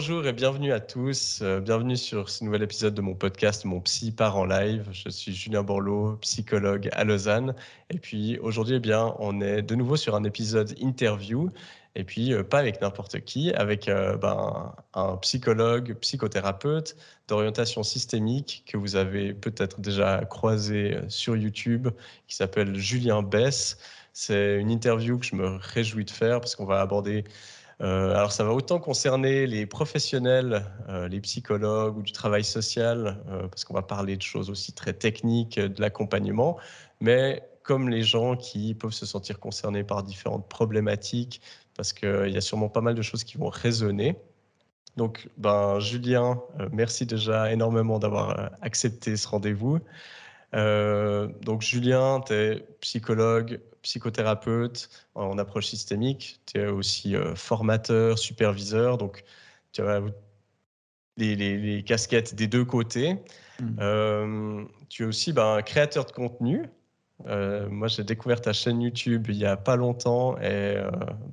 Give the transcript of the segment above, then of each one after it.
bonjour et bienvenue à tous. Euh, bienvenue sur ce nouvel épisode de mon podcast Mon Psy part en live. Je suis Julien Borloo, psychologue à Lausanne. Et puis aujourd'hui, eh bien, on est de nouveau sur un épisode interview. Et puis, euh, pas avec n'importe qui, avec euh, ben, un psychologue, psychothérapeute d'orientation systémique que vous avez peut-être déjà croisé sur YouTube, qui s'appelle Julien Bess. C'est une interview que je me réjouis de faire parce qu'on va aborder euh, alors ça va autant concerner les professionnels, euh, les psychologues ou du travail social, euh, parce qu'on va parler de choses aussi très techniques, de l'accompagnement, mais comme les gens qui peuvent se sentir concernés par différentes problématiques, parce qu'il y a sûrement pas mal de choses qui vont résonner. Donc, ben, Julien, merci déjà énormément d'avoir accepté ce rendez-vous. Donc, Julien, tu es psychologue, psychothérapeute en approche systémique, tu es aussi euh, formateur, superviseur, donc tu as les, casquettes des deux côtés. Hmm. Euh, tu es aussi ben, créateur de contenu. Euh, moi, j'ai découvert ta chaîne YouTube il y a pas longtemps et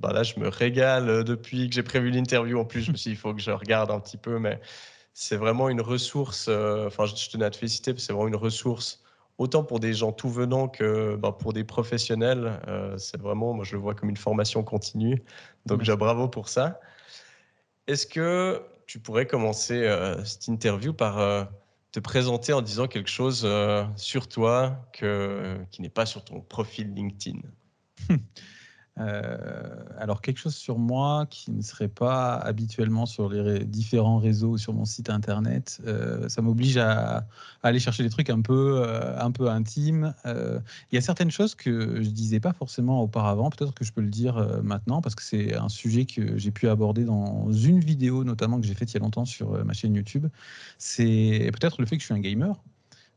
ben là, je me régale depuis que j'ai prévu l'interview. En plus, je me suis dit, il faut que je regarde un petit peu, mais c'est vraiment une ressource. Enfin, je tenais à te féliciter, c'est vraiment une ressource autant pour des gens tout venant que bah, pour des professionnels. Euh, c'est vraiment, moi je le vois comme une formation continue. Donc, j'ai bravo pour ça. Est-ce que tu pourrais commencer euh, cette interview par euh, te présenter en disant quelque chose sur toi que, qui n'est pas sur ton profil LinkedIn? Euh, alors quelque chose sur moi qui ne serait pas habituellement sur les différents réseaux sur mon site internet, euh, ça m'oblige à, aller chercher des trucs un peu, euh, un peu intimes. Il y a certaines choses que je disais pas forcément auparavant, peut-être que je peux le dire maintenant parce que c'est un sujet que j'ai pu aborder dans une vidéo notamment que j'ai faite il y a longtemps sur ma chaîne YouTube. C'est peut-être le fait que je suis un gamer.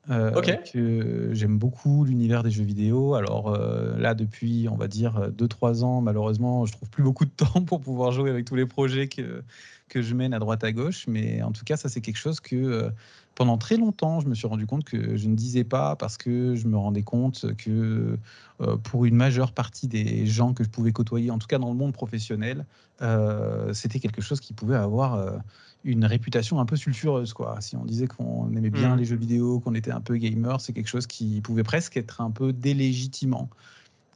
Euh, que j'aime beaucoup l'univers des jeux vidéo. Alors euh, là, depuis, on va dire, 2-3 ans, malheureusement, je trouve plus beaucoup de temps pour pouvoir jouer avec tous les projets que, que je mène à droite à gauche. Mais en tout cas, ça, c'est quelque chose que euh, pendant très longtemps, je me suis rendu compte que je ne disais pas parce que je me rendais compte que pour une majeure partie des gens que je pouvais côtoyer, en tout cas dans le monde professionnel, c'était quelque chose qui pouvait avoir une réputation un peu sulfureuse. Quoi. Si on disait qu'on aimait bien mmh. les jeux vidéo, qu'on était un peu gamer, c'est quelque chose qui pouvait presque être un peu délégitimant.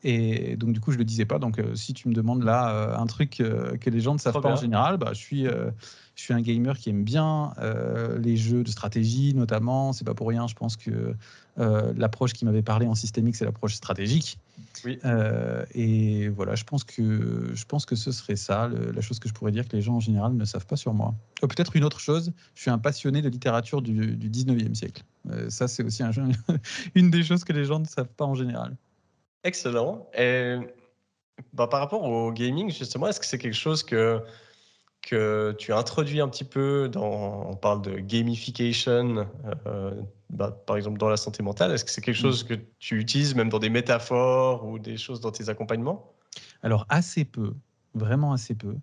Et donc, du coup, je ne le disais pas. Donc, euh, si tu me demandes là euh, un truc euh, que les gens ne savent pas en général, bah, je, suis, je suis un gamer qui aime bien les jeux de stratégie, notamment. C'est pas pour rien, je pense que l'approche qui m'avait parlé en systémique, c'est l'approche stratégique. Oui. et voilà, je pense, que, je pense que ce serait ça, la chose que je pourrais dire que les gens en général ne savent pas sur moi. Peut-être une autre chose, je suis un passionné de littérature du, du 19e siècle. ça, c'est aussi un, une des choses que les gens ne savent pas en général. Excellent. Et bah, par rapport au gaming, justement, est-ce que c'est quelque chose que, que tu introduis un petit peu dans. On parle de gamification, euh, bah, par exemple dans la santé mentale. Est-ce que c'est quelque chose que tu utilises même dans des métaphores ou des choses dans tes accompagnements? Alors, assez peu, vraiment assez peu.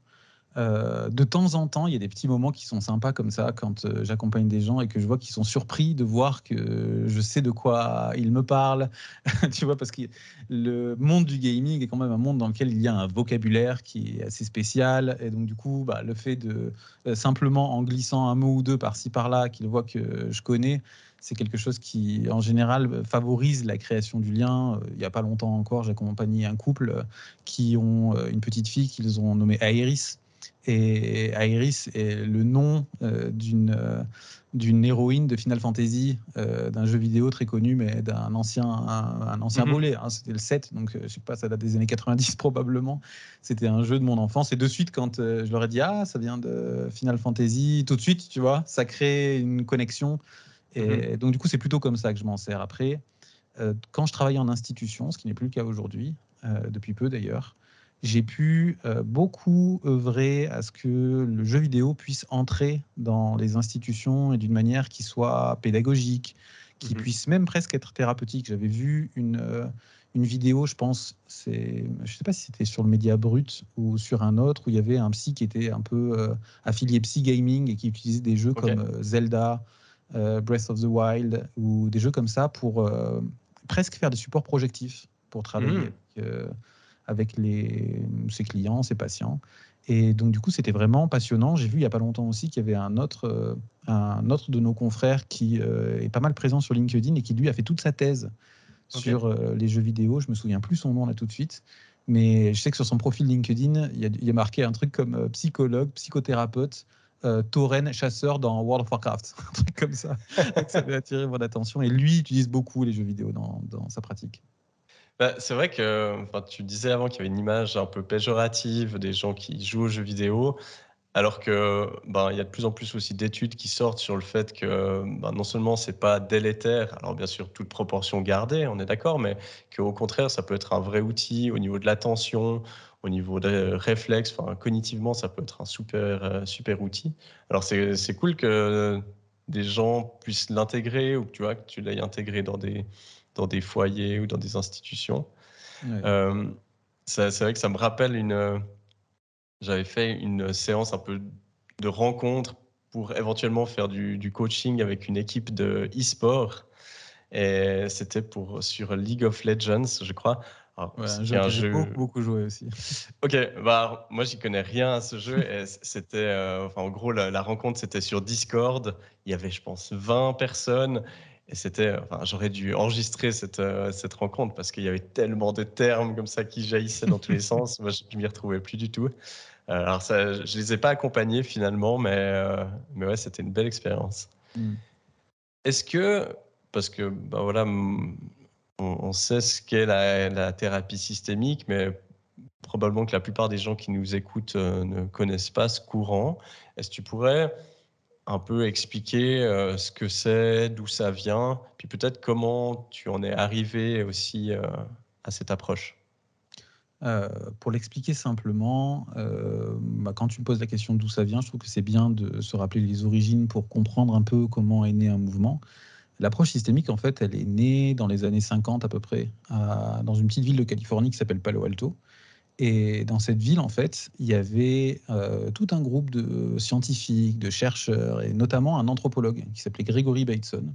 Euh, de temps en temps, il y a des petits moments qui sont sympas comme ça quand euh, j'accompagne des gens et que je vois qu'ils sont surpris de voir que je sais de quoi ils me parlent. tu vois, parce que le monde du gaming est quand même un monde dans lequel il y a un vocabulaire qui est assez spécial. Et donc, du coup, bah, le fait de euh, simplement en glissant un mot ou deux par-ci par-là, qu'ils voient que je connais, c'est quelque chose qui, en général, favorise la création du lien. Il n'y a pas longtemps encore, j'ai accompagné un couple qui ont une petite fille qu'ils ont nommée Aéris et Iris est le nom euh, d'une euh, d'une héroïne de Final Fantasy, euh, d'un jeu vidéo très connu, mais d'un ancien, un, ancien mhm. volet. Hein. C'était le 7, donc je sais pas, ça date des années 90 probablement. C'était un jeu de mon enfance. Et de suite, quand je leur ai dit, ah, ça vient de Final Fantasy, tout de suite, tu vois, ça crée une connexion. Et mhm. donc, du coup, c'est plutôt comme ça que je m'en sers. Après, quand je travaille en institution, ce qui n'est plus le cas aujourd'hui, depuis peu d'ailleurs, j'ai pu euh, beaucoup œuvrer à ce que le jeu vidéo puisse entrer dans les institutions et d'une manière qui soit pédagogique, qui mmh puisse même presque être thérapeutique. J'avais vu une, euh, une vidéo, je pense, c'est, je ne sais pas si c'était sur le Média Brut ou sur un autre, où il y avait un psy qui était un peu euh, affilié Psy Gaming et qui utilisait des jeux comme Zelda, Breath of the Wild ou des jeux comme ça pour presque faire des supports projectifs pour travailler. Mmh avec les, ses clients, ses patients. Et donc, du coup, c'était vraiment passionnant. J'ai vu il n'y a pas longtemps aussi qu'il y avait un autre, euh, un autre de nos confrères qui euh, est pas mal présent sur LinkedIn et qui, lui, a fait toute sa thèse sur euh, les jeux vidéo. Je me souviens plus son nom là tout de suite. Mais je sais que sur son profil LinkedIn, il y a, il y a marqué un truc comme psychologue, psychothérapeute, tauren, chasseur dans World of Warcraft. un truc comme ça. Ça avait attiré mon attention. Et lui utilise beaucoup les jeux vidéo dans, dans sa pratique. Bah, c'est vrai que tu disais avant qu'il y avait une image un peu péjorative des gens qui jouent aux jeux vidéo, alors que ben, il y a de plus en plus aussi d'études qui sortent sur le fait que ben, non seulement c'est pas délétère, alors bien sûr toute proportion gardée, on est d'accord, mais qu'au contraire ça peut être un vrai outil au niveau de l'attention, au niveau des réflexes, enfin cognitivement ça peut être un super euh, super outil. Alors c'est cool que des gens puissent l'intégrer ou que tu vois que tu l'aies intégré dans des dans des foyers ou dans des institutions. Euh, c'est vrai que ça me rappelle une. J'avais fait une séance un peu de rencontre pour éventuellement faire du, coaching avec une équipe de e-sport. Et c'était pour sur League of Legends, je crois. un jeu, beaucoup, beaucoup joué aussi. Ok, bah moi j'y connais rien à ce jeu. c'était, euh, enfin en gros la, la rencontre c'était sur Discord. Il y avait je pense 20 personnes et c'était, enfin, j'aurais dû enregistrer cette, euh, cette rencontre parce qu'il y avait tellement de termes comme ça qui jaillissaient dans tous les sens. Moi, je m'y retrouvais plus du tout. Euh, alors, ça, je les ai pas accompagnés finalement, mais, euh, mais ouais, c'était une belle expérience. Mm. Est-ce que, parce que, ben voilà, on, sait ce qu'est la, la, thérapie systémique, mais probablement que la plupart des gens qui nous écoutent ne connaissent pas ce courant. Est-ce que tu pourrais un peu expliquer euh, ce que c'est, d'où ça vient, puis peut-être comment tu en es arrivé aussi euh, à cette approche. Euh, pour l'expliquer simplement, bah, quand tu me poses la question d'où ça vient, je trouve que c'est bien de se rappeler les origines pour comprendre un peu comment est né un mouvement. L'approche systémique, en fait, elle est née dans les années 50 à peu près, dans une petite ville de Californie qui s'appelle Palo Alto. Et dans cette ville, en fait, il y avait euh, tout un groupe de scientifiques, de chercheurs, et notamment un anthropologue qui s'appelait Gregory Bateson,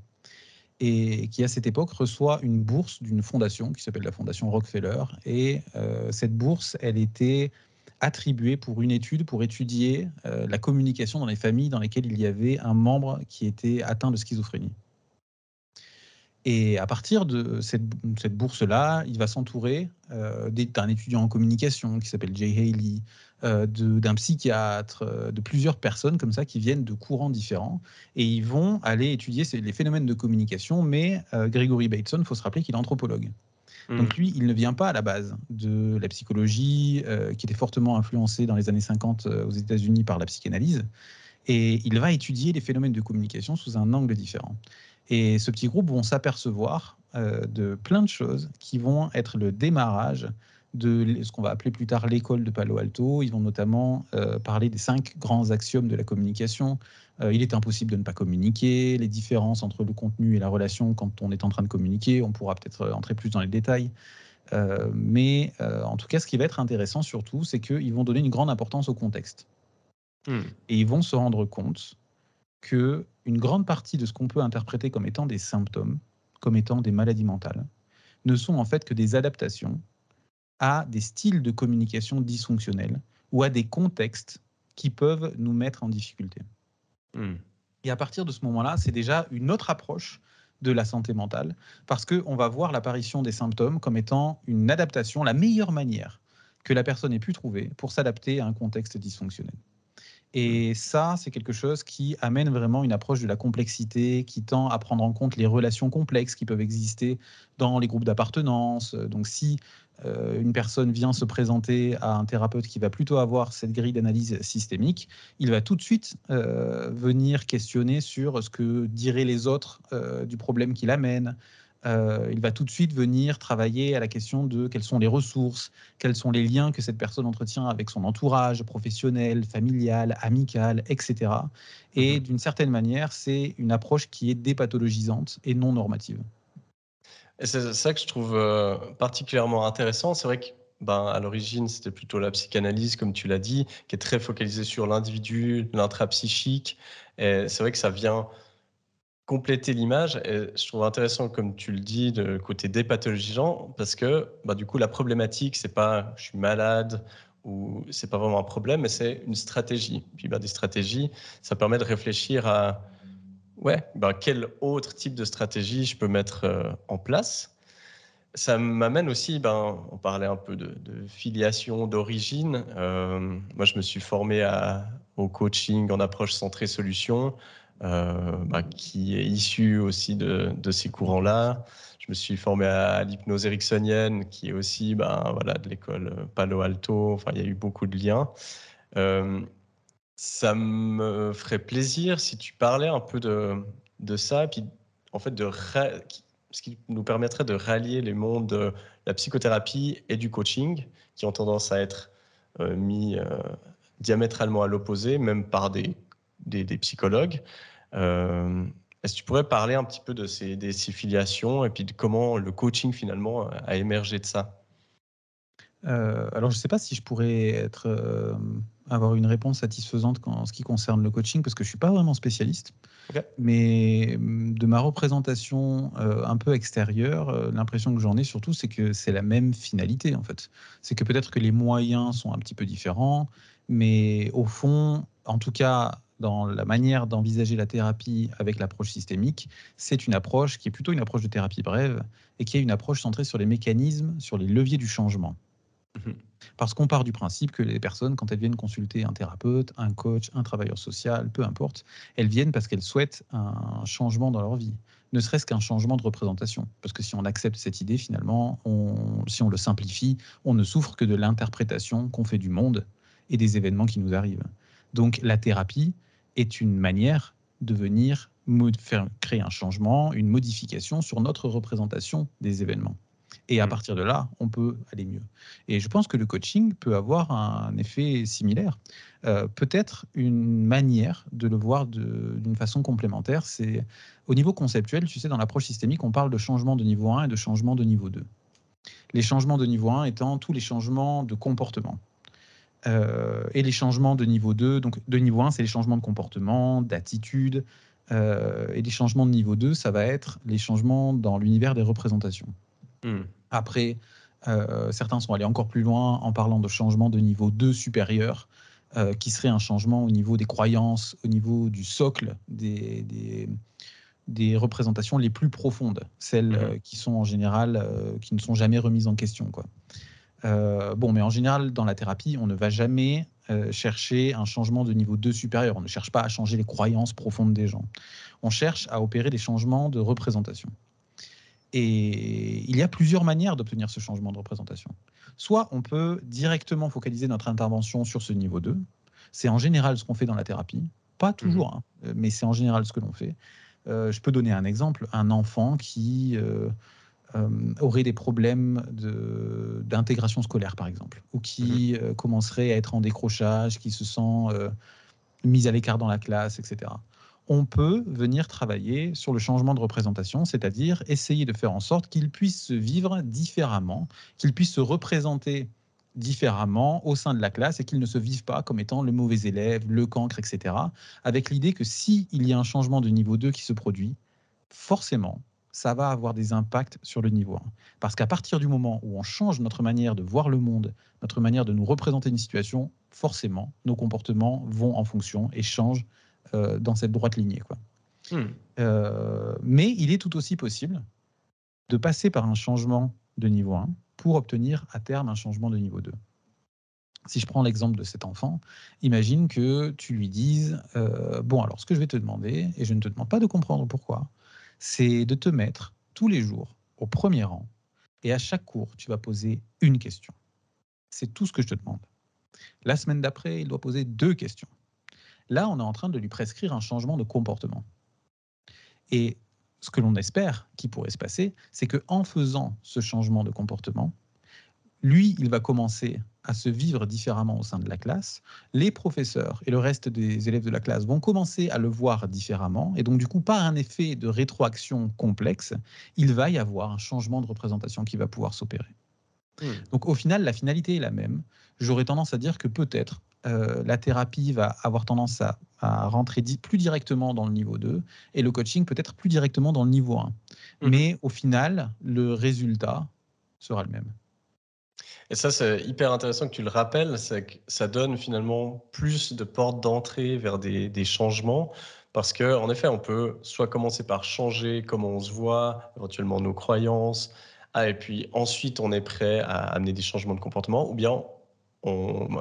et qui à cette époque reçoit une bourse d'une fondation qui s'appelle la Fondation Rockefeller. Et euh, cette bourse, elle était attribuée pour une étude pour étudier euh, la communication dans les familles dans lesquelles il y avait un membre qui était atteint de schizophrénie. Et à partir de cette, bourse-là, il va s'entourer euh, d'un étudiant en communication qui s'appelle Jay Haley, euh, d'un psychiatre, euh, de plusieurs personnes comme ça qui viennent de courants différents. Et ils vont aller étudier les phénomènes de communication. Mais Gregory Bateson, il faut se rappeler qu'il est anthropologue. Mmh. Donc lui, il ne vient pas à la base de la psychologie, qui était fortement influencée dans les années 50 aux États-Unis par la psychanalyse. Et il va étudier les phénomènes de communication sous un angle différent. Et ce petit groupe vont s'apercevoir euh, de plein de choses qui vont être le démarrage de ce qu'on va appeler plus tard l'école de Palo Alto. Ils vont notamment euh, parler des cinq grands axiomes de la communication. Euh, il est impossible de ne pas communiquer, les différences entre le contenu et la relation quand on est en train de communiquer. On pourra peut-être entrer plus dans les détails. mais en tout cas, ce qui va être intéressant surtout, c'est qu'ils vont donner une grande importance au contexte. Hmm. Et ils vont se rendre compte que une grande partie de ce qu'on peut interpréter comme étant des symptômes, comme étant des maladies mentales, ne sont en fait que des adaptations à des styles de communication dysfonctionnels ou à des contextes qui peuvent nous mettre en difficulté. Hmm. Et à partir de ce moment-là, c'est déjà une autre approche de la santé mentale, parce qu'on va voir l'apparition des symptômes comme étant une adaptation, la meilleure manière que la personne ait pu trouver pour s'adapter à un contexte dysfonctionnel. Et ça, c'est quelque chose qui amène vraiment une approche de la complexité, qui tend à prendre en compte les relations complexes qui peuvent exister dans les groupes d'appartenance. Donc si euh, une personne vient se présenter à un thérapeute qui va plutôt avoir cette grille d'analyse systémique, il va tout de suite euh, venir questionner sur ce que diraient les autres euh, du problème qu'il amène, euh, il va tout de suite venir travailler à la question de quelles sont les ressources, quels sont les liens que cette personne entretient avec son entourage professionnel, familial, amical, etc. Et mhm. d'une certaine manière, c'est une approche qui est dépathologisante et non normative. c'est ça que je trouve euh, particulièrement intéressant. C'est vrai que ben, à l'origine, c'était plutôt la psychanalyse, comme tu l'as dit, qui est très focalisée sur l'individu, l'intrapsychique. Et c'est vrai que ça vient compléter l'image. Je trouve intéressant, comme tu le dis, de côté dépathologisant, parce que bah, du coup, la problématique, c'est pas je suis malade où c'est pas vraiment un problème, mais c'est une stratégie. Puis ben, des stratégies, ça permet de réfléchir à ouais, ben, quel autre type de stratégie je peux mettre euh, en place. Ça m'amène aussi, ben, on parlait un peu de, filiation, d'origine. Euh, moi, je me suis formé au coaching en approche centrée solution, euh, ben, qui est issu aussi de, ces courants-là. Je me suis formé à l'hypnose ericksonienne, qui est aussi voilà, de l'école Palo Alto. Enfin, il y a eu beaucoup de liens. Euh, ça me ferait plaisir si tu parlais un peu de, ça, puis en fait de ce qui nous permettrait de rallier les mondes de la psychothérapie et du coaching, qui ont tendance à être euh, mis euh, diamétralement à l'opposé, même par des, des, psychologues. Est-ce que tu pourrais parler un petit peu de ces, filiations et puis de comment le coaching finalement a émergé de ça? Euh, alors, je ne sais pas si je pourrais être, euh, avoir une réponse satisfaisante en ce qui concerne le coaching, parce que je ne suis pas vraiment spécialiste. Mais de ma représentation euh, un peu extérieure, l'impression que j'en ai surtout, c'est que c'est la même finalité, en fait. C'est que peut-être que les moyens sont un petit peu différents, mais au fond, en tout cas, dans la manière d'envisager la thérapie avec l'approche systémique, c'est une approche qui est plutôt une approche de thérapie brève et qui est une approche centrée sur les mécanismes, sur les leviers du changement. Mhm. Parce qu'on part du principe que les personnes, quand elles viennent consulter un thérapeute, un coach, un travailleur social, peu importe, elles viennent parce qu'elles souhaitent un changement dans leur vie, ne serait-ce qu'un changement de représentation. Parce que si on accepte cette idée, finalement, si on le simplifie, on ne souffre que de l'interprétation qu'on fait du monde et des événements qui nous arrivent. Donc la thérapie, est une manière de venir faire, créer un changement, une modification sur notre représentation des événements. Et à mmh. partir de là, on peut aller mieux. Et je pense que le coaching peut avoir un effet similaire. Euh, peut-être une manière de le voir d'une façon complémentaire, c'est au niveau conceptuel, tu sais, dans l'approche systémique, on parle de changement de niveau 1 et de changement de niveau 2. Les changements de niveau 1 étant tous les changements de comportement. Euh, et les changements de niveau 2, donc de niveau 1, c'est les changements de comportement, d'attitude. Euh, et les changements de niveau 2, ça va être les changements dans l'univers des représentations. Hmm. Après, euh, certains sont allés encore plus loin en parlant de changements de niveau 2 supérieur, qui serait un changement au niveau des croyances, au niveau du socle des, des, des représentations les plus profondes, celles hmm. qui sont en général, qui ne sont jamais remises en question. Quoi. Euh, bon, mais en général, dans la thérapie, on ne va jamais euh, chercher un changement de niveau 2 supérieur. On ne cherche pas à changer les croyances profondes des gens. On cherche à opérer des changements de représentation. Et il y a plusieurs manières d'obtenir ce changement de représentation. Soit on peut directement focaliser notre intervention sur ce niveau 2. C'est en général ce qu'on fait dans la thérapie. Pas toujours, mmh. hein, mais c'est en général ce que l'on fait. Euh, je peux donner un exemple. Un enfant qui auraient des problèmes d'intégration scolaire, par exemple, ou qui euh, commenceraient à être en décrochage, qui se sent euh, mis à l'écart dans la classe, etc. On peut venir travailler sur le changement de représentation, c'est-à-dire essayer de faire en sorte qu'il puisse se vivre différemment, qu'il puisse se représenter différemment au sein de la classe et qu'il ne se vive pas comme étant le mauvais élève, le cancre, etc. Avec l'idée que s'il y a un changement de niveau 2 qui se produit, forcément, ça va avoir des impacts sur le niveau 1. Parce qu'à partir du moment où on change notre manière de voir le monde, notre manière de nous représenter une situation, forcément, nos comportements vont en fonction et changent euh, dans cette droite lignée. Quoi. Hmm. Euh, mais il est tout aussi possible de passer par un changement de niveau 1 pour obtenir à terme un changement de niveau 2. Si je prends l'exemple de cet enfant, imagine que tu lui dises, euh, bon alors ce que je vais te demander, et je ne te demande pas de comprendre pourquoi, c'est de te mettre tous les jours au premier rang et à chaque cours, tu vas poser une question. C'est tout ce que je te demande. La semaine d'après, il doit poser deux questions. Là, on est en train de lui prescrire un changement de comportement. Et ce que l'on espère qui pourrait se passer, c'est que en faisant ce changement de comportement, lui, il va commencer à se vivre différemment au sein de la classe. Les professeurs et le reste des élèves de la classe vont commencer à le voir différemment. Et donc, du coup, pas un effet de rétroaction complexe, il va y avoir un changement de représentation qui va pouvoir s'opérer. Hmm. Donc, au final, la finalité est la même. J'aurais tendance à dire que peut-être euh, la thérapie va avoir tendance à, rentrer plus directement dans le niveau 2 et le coaching peut-être plus directement dans le niveau 1. Hmm. Mais au final, le résultat sera le même. Et ça, c'est hyper intéressant que tu le rappelles, c'est que ça donne finalement plus de portes d'entrée vers des, changements. Parce qu'en effet, on peut soit commencer par changer comment on se voit, éventuellement nos croyances, ah, et puis ensuite on est prêt à amener des changements de comportement, ou bien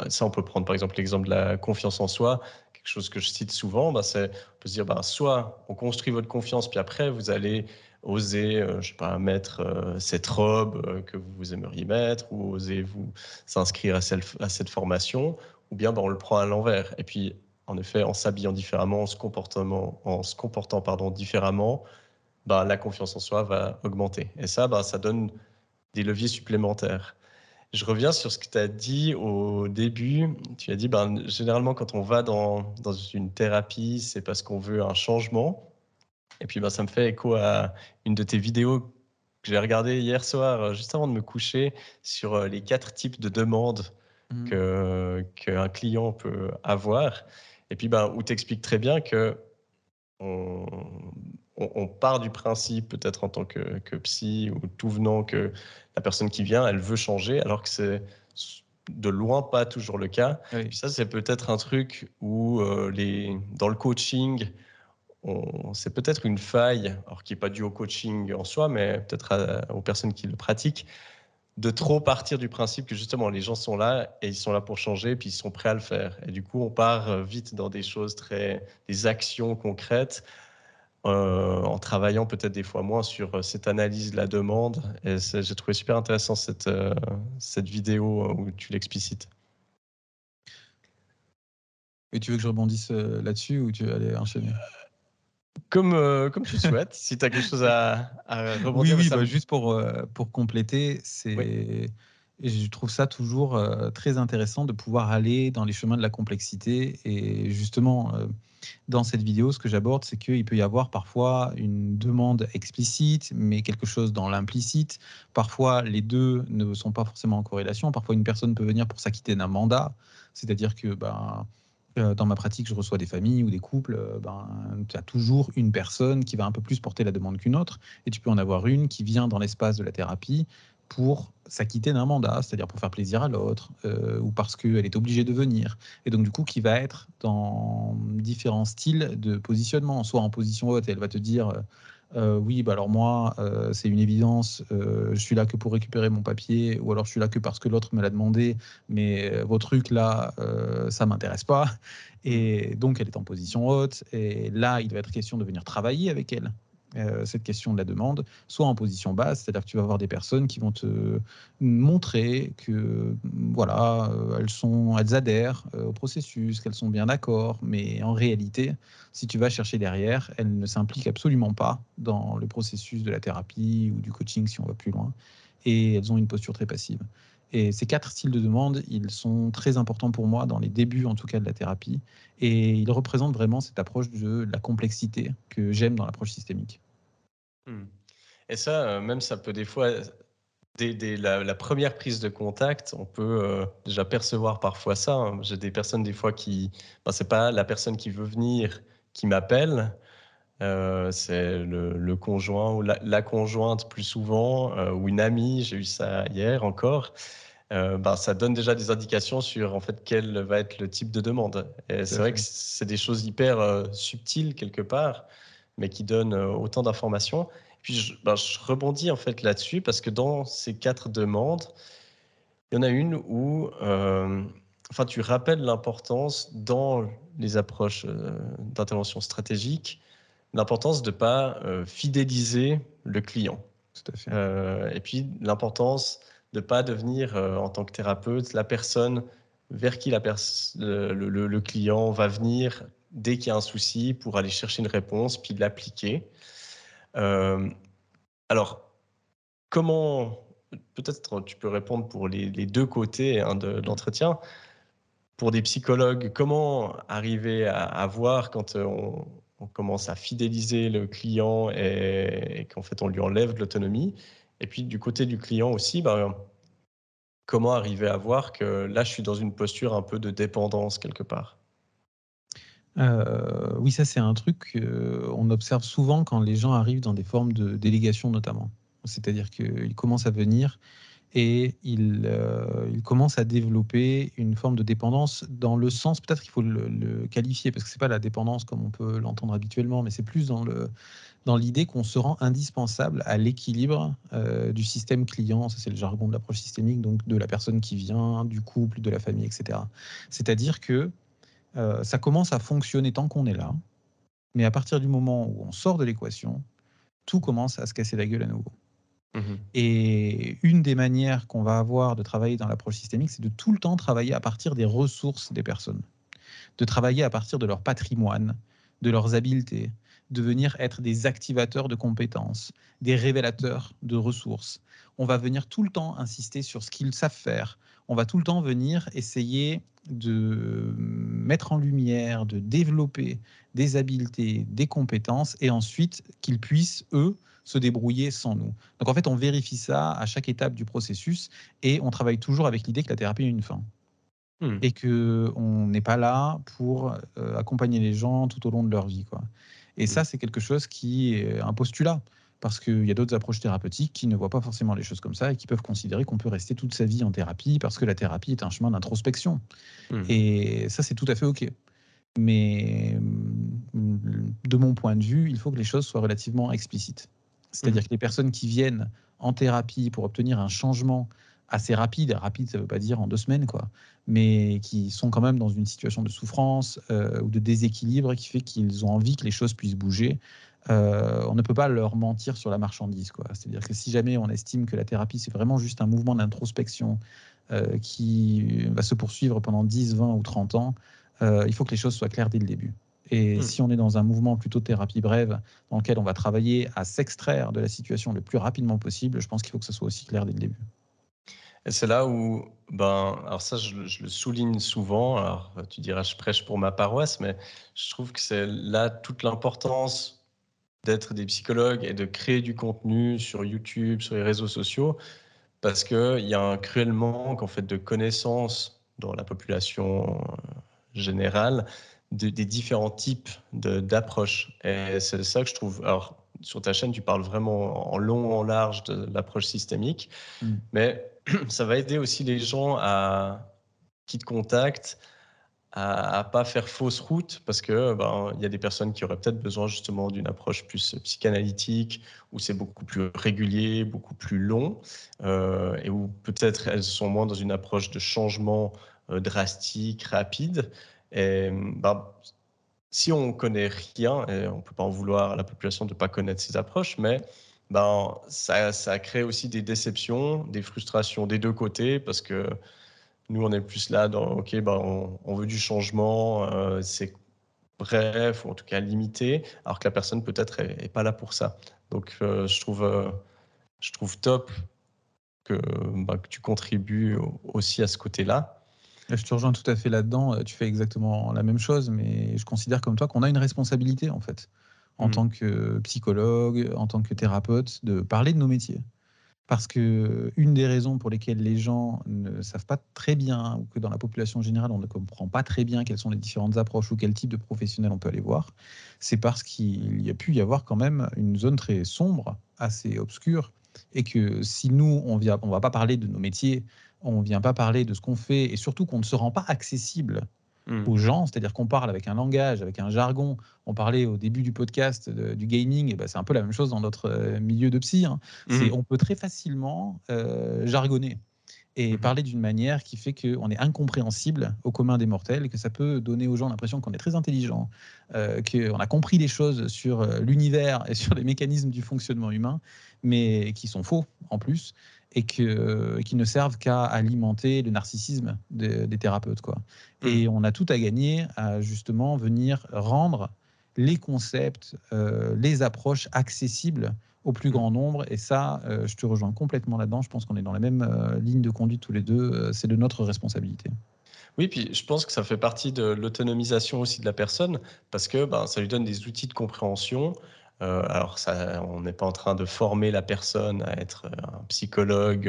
ça, on peut prendre par exemple l'exemple de la confiance en soi, chose que je cite souvent, bah, c'est, on peut se dire, bah, soit on construit votre confiance, puis après vous allez oser, euh, je sais pas, mettre euh, cette robe euh, que vous aimeriez mettre, ou oser vous s'inscrire à, à, cette formation, ou bien bah, on le prend à l'envers. Et puis en effet, en s'habillant différemment, en se, comportant, en se comportant pardon, différemment, bah, la confiance en soi va augmenter. Et ça, bah, ça donne des leviers supplémentaires. Je reviens sur ce que tu as dit au début. Tu as dit, ben, généralement, quand on va dans, dans une thérapie, c'est parce qu'on veut un changement. Et puis, ben, ça me fait écho à une de tes vidéos que j'ai regardée hier soir, juste avant de me coucher, sur euh, les quatre types de demandes mmh. qu'un client peut avoir. Et puis, ben, où tu expliques très bien que on, on, part du principe, peut-être en tant que, psy ou tout venant, que la personne qui vient, elle veut changer, alors que c'est de loin pas toujours le cas. ça, c'est peut-être un truc où euh, les, dans le coaching, c'est peut-être une faille, alors qui n'est pas due au coaching en soi, mais peut-être aux personnes qui le pratiquent, de trop partir du principe que justement les gens sont là et ils sont là pour changer, puis ils sont prêts à le faire. Et du coup, on part euh, vite dans des choses très, des actions concrètes, euh, en travaillant peut-être des fois moins sur euh, cette analyse de la demande. Et j'ai trouvé super intéressant cette, cette vidéo où tu l'explicites. Et tu veux que je rebondisse là-dessus ou tu veux aller enchaîner? Comme, euh, comme tu souhaites, si tu as quelque chose à, à rebondir. Oui, oui bah, juste pour, euh, pour compléter, c'est. Je trouve ça toujours euh, très intéressant de pouvoir aller dans les chemins de la complexité. Et justement, dans cette vidéo, ce que j'aborde, c'est qu'il peut y avoir parfois une demande explicite, mais quelque chose dans l'implicite. Parfois, les deux ne sont pas forcément en corrélation. Parfois, une personne peut venir pour s'acquitter d'un mandat, c'est-à-dire que ben, euh, dans ma pratique, je reçois des familles ou des couples, euh, ben, tu as toujours une personne qui va un peu plus porter la demande qu'une autre, et tu peux en avoir une qui vient dans l'espace de la thérapie pour s'acquitter d'un mandat, c'est-à-dire pour faire plaisir à l'autre, euh, ou parce qu'elle est obligée de venir. Et donc, du coup, qui va être dans différents styles de positionnement, soit en position haute, elle va te dire euh, oui, bah alors moi, euh, c'est une évidence, euh, je suis là que pour récupérer mon papier, ou alors je suis là que parce que l'autre me l'a demandé, mais vos trucs là, ça m'intéresse pas. Et donc, elle est en position haute, et là, il va être question de venir travailler avec elle. Euh, cette question de la demande, soit en position basse, c'est-à-dire que tu vas avoir des personnes qui vont te montrer que voilà, euh, elles sont, elles adhèrent euh, au processus, qu'elles sont bien d'accord, mais en réalité, si tu vas chercher derrière, elles ne s'impliquent absolument pas dans le processus de la thérapie ou du coaching si on va plus loin, et elles ont une posture très passive. Et ces quatre styles de demande, ils sont très importants pour moi dans les débuts, en tout cas, de la thérapie. Et ils représentent vraiment cette approche de la complexité que j'aime dans l'approche systémique. Mmh. Et ça, euh, même ça peut des fois, dès, la, première prise de contact, on peut euh, déjà percevoir parfois ça. Hein. J'ai des personnes des fois qui, ben, c'est pas la personne qui veut venir qui m'appelle, euh, c'est le, conjoint ou la, conjointe plus souvent, ou une amie, j'ai eu ça hier encore. ben, ça donne déjà des indications sur en fait quel va être le type de demande. Et c'est vrai que c'est des choses hyper subtiles quelque part mais qui donne euh, autant d'informations. Puis ben, je, rebondis en fait là-dessus parce que dans ces quatre demandes, il y en a une où euh, enfin, tu rappelles l'importance dans les approches euh, d'intervention stratégique, l'importance de ne pas fidéliser le client. Tout à fait. et puis l'importance de ne pas devenir, en tant que thérapeute, la personne vers qui la le, le, le, client va venir dès qu'il y a un souci pour aller chercher une réponse puis l'appliquer. Euh, alors, comment, peut-être tu peux répondre pour les, deux côtés hein, de, l'entretien. Pour des psychologues, comment arriver à, voir quand on, commence à fidéliser le client et, qu'en fait on lui enlève de l'autonomie Et puis du côté du client aussi, ben, comment arriver à voir que là je suis dans une posture un peu de dépendance quelque part? Euh, oui, ça c'est un truc qu'on observe souvent quand les gens arrivent dans des formes de délégation notamment. C'est-à-dire qu'ils commencent à venir et il, il, commence à développer une forme de dépendance dans le sens, peut-être qu'il faut le, qualifier, parce que c'est pas la dépendance comme on peut l'entendre habituellement, mais c'est plus dans le dans l'idée qu'on se rend indispensable à l'équilibre du système client, ça c'est le jargon de l'approche systémique, donc de la personne qui vient, du couple, de la famille, etc. C'est-à-dire que ça commence à fonctionner tant qu'on est là, mais à partir du moment où on sort de l'équation, tout commence à se casser la gueule à nouveau. Mmh et une des manières qu'on va avoir de travailler dans l'approche systémique, c'est de tout le temps travailler à partir des ressources des personnes, de travailler à partir de leur patrimoine, de leurs habiletés, de venir être des activateurs de compétences, des révélateurs de ressources. On va venir tout le temps insister sur ce qu'ils savent faire. On va tout le temps venir essayer de mettre en lumière, de développer des habiletés, des compétences, et ensuite qu'ils puissent, eux, se débrouiller sans nous. Donc en fait, on vérifie ça à chaque étape du processus et on travaille toujours avec l'idée que la thérapie a une fin. Hmm. Et qu'on n'est pas là pour euh, accompagner les gens tout au long de leur vie. Quoi. Et hmm. ça, c'est quelque chose qui est un postulat. Parce qu'il y a d'autres approches thérapeutiques qui ne voient pas forcément les choses comme ça et qui peuvent considérer qu'on peut rester toute sa vie en thérapie parce que la thérapie est un chemin d'introspection. Hmm. Et ça, c'est tout à fait OK. Mais de mon point de vue, il faut que les choses soient relativement explicites. C'est-à-dire mmh. que les personnes qui viennent en thérapie pour obtenir un changement assez rapide, rapide ça ne veut pas dire en deux semaines, quoi, mais qui sont quand même dans une situation de souffrance euh, ou de déséquilibre qui fait qu'ils ont envie que les choses puissent bouger, euh, on ne peut pas leur mentir sur la marchandise. C'est-à-dire que si jamais on estime que la thérapie, c'est vraiment juste un mouvement d'introspection euh, qui va se poursuivre pendant 10, 20 ou 30 ans, il faut que les choses soient claires dès le début. Et hmm. si on est dans un mouvement plutôt thérapie brève, dans lequel on va travailler à s'extraire de la situation le plus rapidement possible, je pense qu'il faut que ce soit aussi clair dès le début. Et c'est là où, ben, alors ça, je, le souligne souvent. Alors, tu diras, je prêche pour ma paroisse, mais je trouve que c'est là toute l'importance d'être des psychologues et de créer du contenu sur YouTube, sur les réseaux sociaux, parce qu'il y a un cruel manque en fait de connaissances dans la population euh, des différents types d'approches. Et c'est ça que je trouve. Alors, sur ta chaîne, tu parles vraiment en long, en large de l'approche systémique, mm. mais ça va aider aussi les gens à, qui te contactent à, ne pas faire fausse route parce que ben, il y a des personnes qui auraient peut-être besoin justement d'une approche plus psychanalytique où c'est beaucoup plus régulier, beaucoup plus long euh, et où peut-être elles sont moins dans une approche de changement euh, drastique, rapide. Et, bah, si on connaît rien, et on peut pas en vouloir à la population de ne pas connaître ces approches, mais ben, ça, crée aussi des déceptions, des frustrations des deux côtés, parce que nous, on est plus là dans, OK, ben, on, veut du changement, euh, c'est bref, ou en tout cas limité, alors que la personne peut-être est, pas là pour ça. Donc, euh, je, trouve, euh, top que tu contribues aussi à ce côté-là. Je te rejoins tout à fait là-dedans. Euh, tu fais exactement la même chose, mais je considère comme toi qu'on a une responsabilité, en fait, en mmh. tant que psychologue, en tant que thérapeute, de parler de nos métiers. Parce que une des raisons pour lesquelles les gens ne savent pas très bien, ou que dans la population générale, on ne comprend pas très bien quelles sont les différentes approches ou quel type de professionnel on peut aller voir, c'est parce qu'il y a pu y avoir quand même une zone très sombre, assez obscure, et que si nous, on ne on va pas parler de nos métiers, on ne vient pas parler de ce qu'on fait et surtout qu'on ne se rend pas accessible hmm. aux gens, c'est-à-dire qu'on parle avec un langage, avec un jargon. On parlait au début du podcast du gaming, et ben c'est un peu la même chose dans notre euh, milieu de psy. Hein. Hmm. On peut très facilement euh, jargonner et hmm. parler d'une manière qui fait qu'on est incompréhensible au commun des mortels, et que ça peut donner aux gens l'impression qu'on est très intelligent, euh, qu'on a compris les choses sur l'univers et sur les mécanismes du fonctionnement humain, mais qui sont faux en plus et que, qui ne servent qu'à alimenter le narcissisme des, thérapeutes. Quoi. Mmh. Et on a tout à gagner à justement venir rendre les concepts, euh, les approches accessibles au plus grand nombre. Et ça, euh, je te rejoins complètement là-dedans. Je pense qu'on est dans la même euh, ligne de conduite tous les deux. c'est de notre responsabilité. Oui, puis je pense que ça fait partie de l'autonomisation aussi de la personne, parce que ben, ça lui donne des outils de compréhension, euh, alors, ça, on n'est pas en train de former la personne à être un psychologue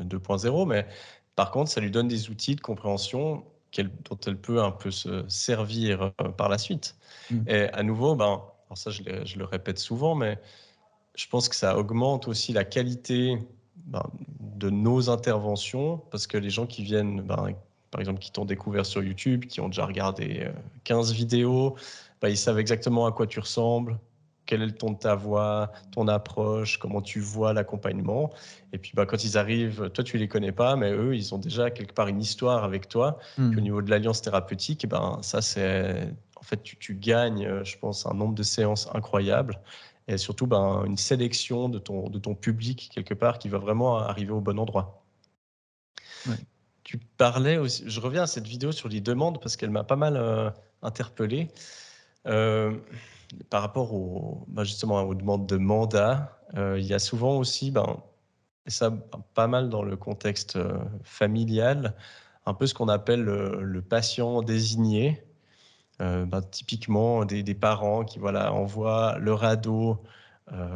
2.0, euh, mais par contre, ça lui donne des outils de compréhension dont elle peut un peu se servir euh, par la suite. Mmh. Et à nouveau, ben, alors ça, je, je, le répète souvent, mais je pense que ça augmente aussi la qualité ben, de nos interventions, parce que les gens qui viennent, ben, par exemple, qui t'ont découvert sur YouTube, qui ont déjà regardé 15 vidéos, ben, ils savent exactement à quoi tu ressembles, quel est le ton de ta voix, ton approche, comment tu vois l'accompagnement. Et puis bah, quand ils arrivent, toi tu les connais pas, mais eux ils ont déjà quelque part une histoire avec toi. Hmm. au niveau de l'alliance thérapeutique, et ben ça c'est en fait tu, tu, gagnes, je pense, un nombre de séances incroyable et surtout ben, une sélection de ton, de ton public quelque part qui va vraiment arriver au bon endroit. Tu parlais aussi, je reviens à cette vidéo sur les demandes parce qu'elle m'a pas mal euh, interpellé. Euh, par rapport au, ben, justement aux demandes de mandat, euh, il y a souvent aussi, ben, et ça pas mal dans le contexte euh, familial, un peu ce qu'on appelle le, patient désigné. Euh, ben, typiquement des, parents qui voilà, envoient leur ado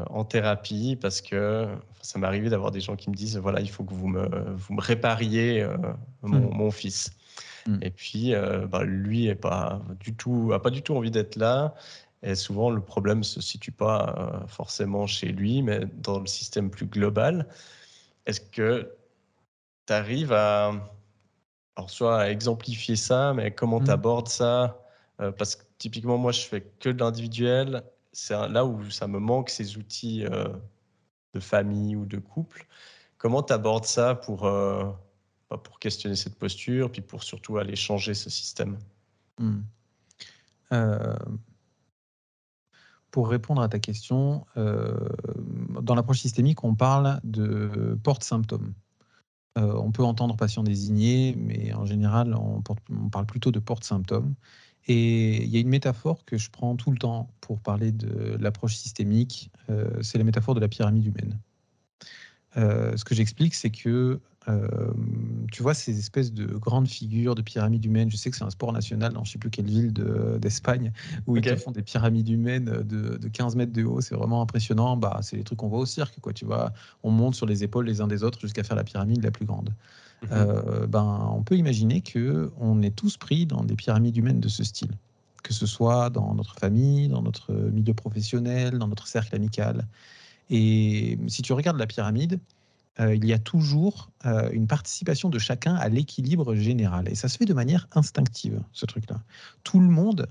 en thérapie parce que ça m'est arrivé d'avoir des gens qui me disent voilà, il faut que vous me, vous me répariez mon, mmh. mon, fils. Mmh. Et puis, ben, lui n'a pas, du tout, a pas du tout envie d'être là. Et souvent, le problème ne se situe pas euh, forcément chez lui, mais dans le système plus global. Est-ce que tu arrives à, alors soit à exemplifier ça, mais comment mmh. tu abordes ça euh, Parce que typiquement, moi, je fais que de l'individuel. C'est là où ça me manque ces outils euh, de famille ou de couple. Comment tu abordes ça pour, bah, pour questionner cette posture, puis pour surtout aller changer ce système? Mmh pour répondre à ta question, euh, dans l'approche systémique, on parle de porte-symptômes. Euh, on peut entendre patient désigné, mais en général, on, parle plutôt de porte-symptômes. Et il y a une métaphore que je prends tout le temps pour parler de l'approche systémique, euh, c'est la métaphore de la pyramide humaine. ce que j'explique, c'est que tu vois ces espèces de grandes figures de pyramides humaines. Je sais que c'est un sport national dans je ne sais plus quelle ville d'Espagne où ils font des pyramides humaines de, 15 mètres de haut. C'est vraiment impressionnant. Bah, c'est les trucs qu'on voit au cirque. Quoi, tu vois, on monte sur les épaules les uns des autres jusqu'à faire la pyramide la plus grande. Mhm. Euh, ben, on peut imaginer que on est tous pris dans des pyramides humaines de ce style, que ce soit dans notre famille, dans notre milieu professionnel, dans notre cercle amical. Et si tu regardes la pyramide, euh, il y a toujours euh, une participation de chacun à l'équilibre général. Et ça se fait de manière instinctive, ce truc-là. Tout le monde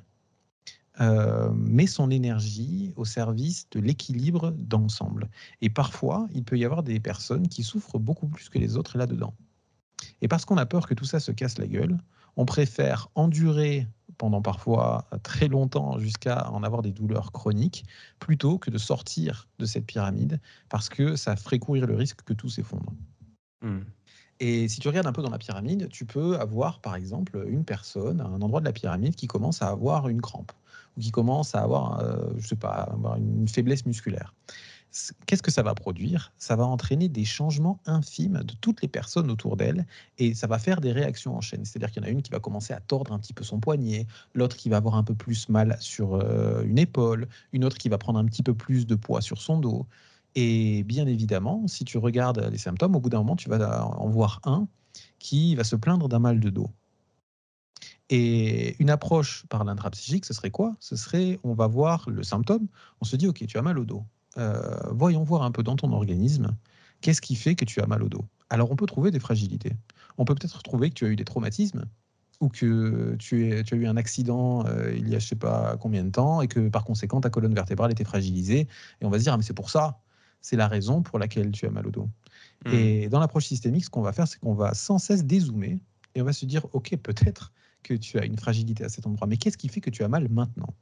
euh, met son énergie au service de l'équilibre d'ensemble. Et parfois, il peut y avoir des personnes qui souffrent beaucoup plus que les autres là-dedans. Et parce qu'on a peur que tout ça se casse la gueule, on préfère endurer pendant parfois très longtemps jusqu'à en avoir des douleurs chroniques, plutôt que de sortir de cette pyramide, parce que ça ferait courir le risque que tout s'effondre. Hmm. Et si tu regardes un peu dans la pyramide, tu peux avoir par exemple une personne à un endroit de la pyramide qui commence à avoir une crampe ou qui commence à avoir, euh, je sais pas, avoir une faiblesse musculaire qu'est-ce que ça va produire? Ça va entraîner des changements infimes de toutes les personnes autour d'elle et ça va faire des réactions en chaîne. C'est-à-dire qu'il y en a une qui va commencer à tordre un petit peu son poignet, l'autre qui va avoir un peu plus mal sur euh, une épaule, une autre qui va prendre un petit peu plus de poids sur son dos. Et bien évidemment, si tu regardes les symptômes, au bout d'un moment, tu vas en voir un qui va se plaindre d'un mal de dos. Et une approche par l'intrapsychique, ce serait quoi? Ce serait, on va voir le symptôme, on se dit, OK, tu as mal au dos. Euh, voyons voir un peu dans ton organisme, qu'est-ce qui fait que tu as mal au dos Alors on peut trouver des fragilités. On peut peut-être trouver que tu as eu des traumatismes ou que tu, as eu un accident euh, il y a je sais pas combien de temps et que par conséquent ta colonne vertébrale était fragilisée. Et on va se dire, ah, mais c'est pour ça, c'est la raison pour laquelle tu as mal au dos. Mmh. Et dans l'approche systémique, ce qu'on va faire, c'est qu'on va sans cesse dézoomer et on va se dire, OK, peut-être que tu as une fragilité à cet endroit, mais qu'est-ce qui fait que tu as mal maintenant?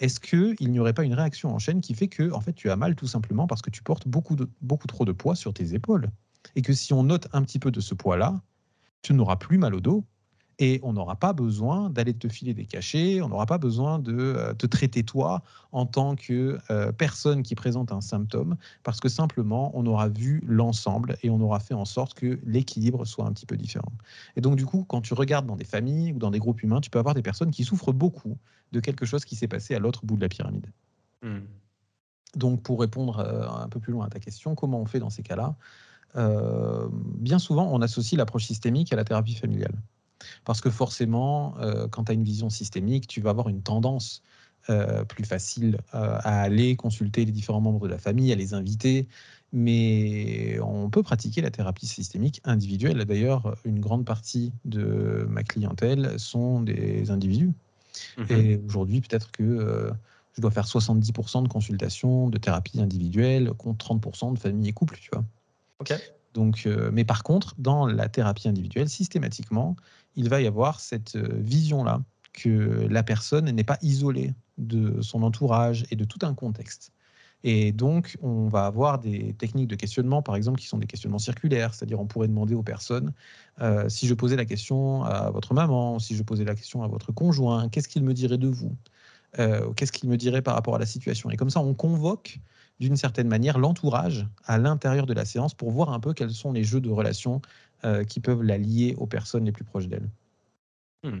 Est-ce qu'il n'y aurait pas une réaction en chaîne qui fait que en fait, tu as mal tout simplement parce que tu portes beaucoup, beaucoup trop de poids sur tes épaules? Et que si on note un petit peu de ce poids-là, tu n'auras plus mal au dos, et on n'aura pas besoin d'aller te filer des cachets, on n'aura pas besoin de euh, te traiter toi en tant que euh, personne qui présente un symptôme, parce que simplement on aura vu l'ensemble et on aura fait en sorte que l'équilibre soit un petit peu différent. Et donc du coup, quand tu regardes dans des familles ou dans des groupes humains, tu peux avoir des personnes qui souffrent beaucoup de quelque chose qui s'est passé à l'autre bout de la pyramide. Hmm. Donc pour répondre euh, un peu plus loin à ta question, comment on fait dans ces cas-là? Bien souvent, on associe l'approche systémique à la thérapie familiale. Parce que forcément, euh, quand tu as une vision systémique, tu vas avoir une tendance euh, plus facile euh, à aller consulter les différents membres de la famille, à les inviter. Mais on peut pratiquer la thérapie systémique individuelle. D'ailleurs, une grande partie de ma clientèle sont des individus. Mmh et aujourd'hui, peut-être que je dois faire 70% de consultations de thérapie individuelle contre 30% de famille et couple, tu vois. Ok. Donc, euh, mais par contre, dans la thérapie individuelle, systématiquement, il va y avoir cette euh, vision-là que la personne n'est pas isolée de son entourage et de tout un contexte. Et donc, on va avoir des techniques de questionnement, par exemple, qui sont des questionnements circulaires, c'est-à-dire on pourrait demander aux personnes, euh, si je posais la question à votre maman, si je posais la question à votre conjoint, qu'est-ce qu'il me dirait de vous? Qu'est-ce qu'il me dirait par rapport à la situation? Et comme ça, on convoque d'une certaine manière l'entourage à l'intérieur de la séance pour voir un peu quels sont les jeux de relations euh, qui peuvent la lier aux personnes les plus proches d'elle. Hmm.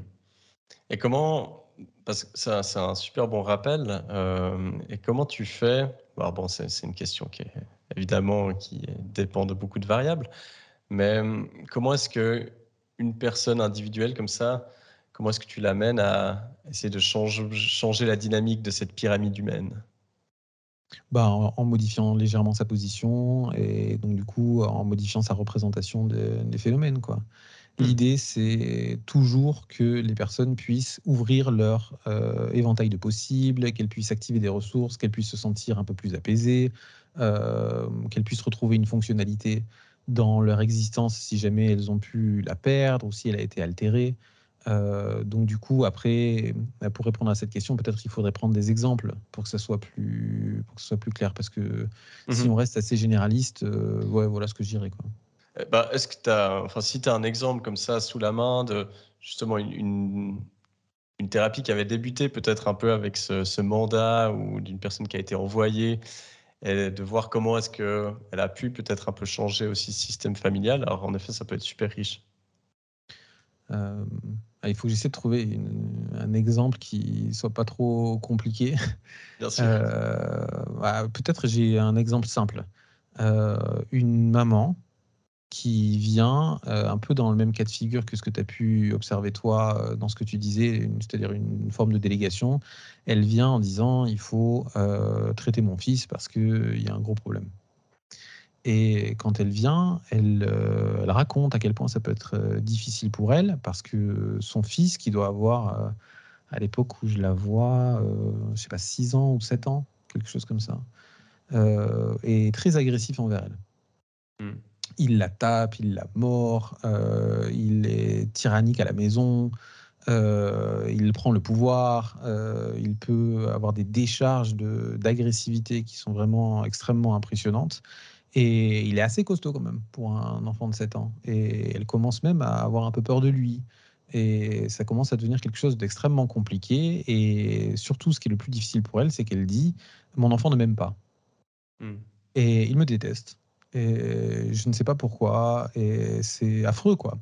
Et comment parce que c'est un, super bon rappel. Euh, et comment tu fais bon, c'est une question qui est évidemment qui dépend de beaucoup de variables. Mais hum, comment est-ce que une personne individuelle comme ça, comment est-ce que tu l'amènes à essayer de changer la dynamique de cette pyramide humaine? Bah, en, modifiant légèrement sa position et donc du coup en modifiant sa représentation des phénomènes quoi. Mmh. L'idée, c'est toujours que les personnes puissent ouvrir leur euh, éventail de possibles, qu'elles puissent activer des ressources, qu'elles puissent se sentir un peu plus apaisées, euh, qu'elles puissent retrouver une fonctionnalité dans leur existence si jamais elles ont pu la perdre ou si elle a été altérée. Euh, donc du coup, après, bah, pour répondre à cette question, peut-être qu'il faudrait prendre des exemples pour que ça soit plus, pour que ce soit plus clair, parce que si mmh on reste assez généraliste, ouais, voilà ce que je dirais. Quoi. Eh ben, est-ce que tu as, enfin, si tu as un exemple comme ça sous la main de justement une, une, thérapie qui avait débuté peut-être un peu avec ce, mandat ou d'une personne qui a été envoyée, et de voir comment est-ce qu'elle a pu peut-être un peu changer aussi le système familial, alors en effet, ça peut être super riche. Euh, il faut que j'essaie de trouver un exemple qui soit pas trop compliqué. Bien sûr. Euh, bah, peut-être j'ai un exemple simple. Euh, une maman qui vient euh, un peu dans le même cas de figure que ce que tu as pu observer toi euh, dans ce que tu disais, c'est-à-dire une, forme de délégation. Elle vient en disant il faut traiter mon fils parce qu'il y a un gros problème. Et quand elle vient, elle, elle, raconte à quel point ça peut être difficile pour elle parce que son fils, qui doit avoir, à l'époque où je la vois, je sais pas, 6 ans ou 7 ans, quelque chose comme ça, est très agressif envers elle. Hmm il la tape, il la mord, euh, il est tyrannique à la maison, euh, il prend le pouvoir, euh, il peut avoir des décharges d'agressivité qui sont vraiment extrêmement impressionnantes. Et il est assez costaud quand même pour un enfant de 7 ans. Et elle commence même à avoir un peu peur de lui. Et ça commence à devenir quelque chose d'extrêmement compliqué. Et surtout, ce qui est le plus difficile pour elle, c'est qu'elle dit Mon enfant ne m'aime pas. Hmm. Et il me déteste. Et je ne sais pas pourquoi. Et c'est affreux, quoi.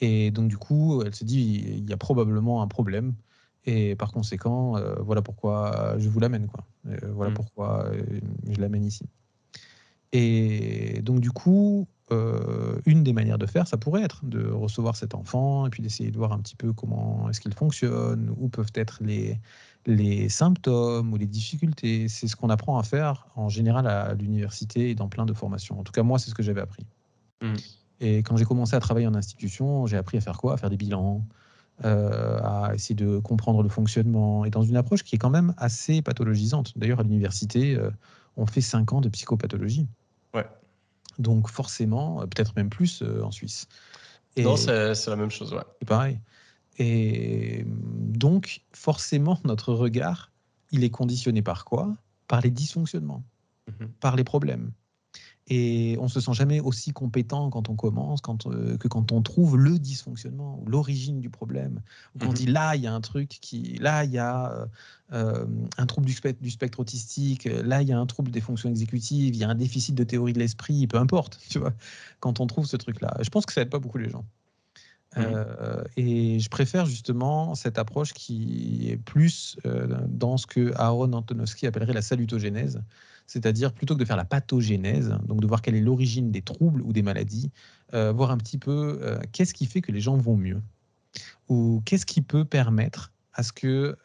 Et donc, du coup, elle se dit, il y a probablement un problème. Et par conséquent, euh, voilà pourquoi je vous l'amène, quoi. voilà mmh. pourquoi euh, je l'amène ici. Et donc, du coup, euh, une des manières de faire, ça pourrait être de recevoir cet enfant et puis d'essayer de voir un petit peu comment est-ce qu'il fonctionne, où peuvent être les, les symptômes ou les difficultés. C'est ce qu'on apprend à faire en général à l'université et dans plein de formations. En tout cas, moi, c'est ce que j'avais appris. Mmh. Et quand j'ai commencé à travailler en institution, j'ai appris à faire quoi? À faire des bilans, euh, à essayer de comprendre le fonctionnement, et dans une approche qui est quand même assez pathologisante. D'ailleurs, à l'université, euh, on fait 5 ans de psychopathologie. Ouais. Donc forcément, euh, peut-être même plus en Suisse. non, c'est la même chose, ouais. C'est pareil. Et donc, forcément, notre regard, il est conditionné par quoi? Par les dysfonctionnements, mmh par les problèmes. Et on se sent jamais aussi compétent quand on commence quand, euh, que quand on trouve le dysfonctionnement ou l'origine du problème. Ou quand on mmh dit là, il y a un truc qui. Là, il y a euh, euh, un trouble du spectre, du spectre, autistique, là, il y a un trouble des fonctions exécutives, il y a un déficit de théorie de l'esprit, peu importe, tu vois, quand on trouve ce truc-là. Je pense que ça aide pas beaucoup les gens. Euh, et je préfère justement cette approche qui est plus dans ce que Aaron Antonovsky appellerait la salutogénèse, c'est-à-dire plutôt que de faire la pathogénèse, donc de voir quelle est l'origine des troubles ou des maladies, euh, voir un petit peu qu'est-ce qui fait que les gens vont mieux, ou qu'est-ce qui peut permettre à ce que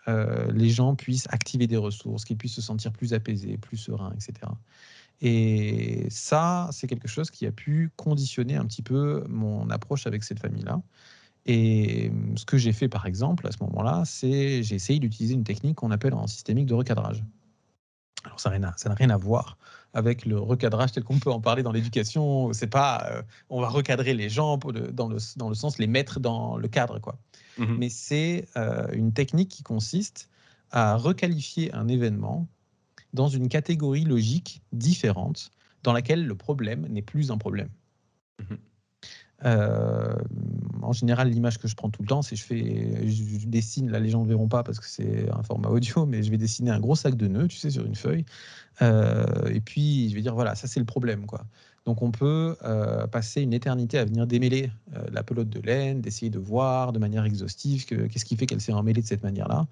les gens puissent activer des ressources, qu'ils puissent se sentir plus apaisés, plus sereins, etc. Et ça, c'est quelque chose qui a pu conditionner un petit peu mon approche avec cette famille-là. Et ce que j'ai fait, par exemple, à ce moment-là, c'est j'ai essayé d'utiliser une technique qu'on appelle en systémique de recadrage. Alors ça n'a rien à voir avec le recadrage tel qu'on peut en parler dans l'éducation. C'est pas euh, on va recadrer les gens dans, le, dans le sens les mettre dans le cadre quoi. Mmh Mais c'est euh, une technique qui consiste à requalifier un événement dans une catégorie logique différente dans laquelle le problème n'est plus un problème. Mmh euh, en général, l'image que je prends tout le temps, c'est je fais, je dessine. Là, les gens ne verront pas parce que c'est un format audio, mais je vais dessiner un gros sac de nœuds, tu sais, sur une feuille. Euh, et puis, je vais dire voilà, ça c'est le problème, quoi. Donc, on peut euh, passer une éternité à venir démêler la pelote de laine, d'essayer de voir de manière exhaustive qu'est-ce qui fait qu'elle s'est emmêlée de cette manière-là.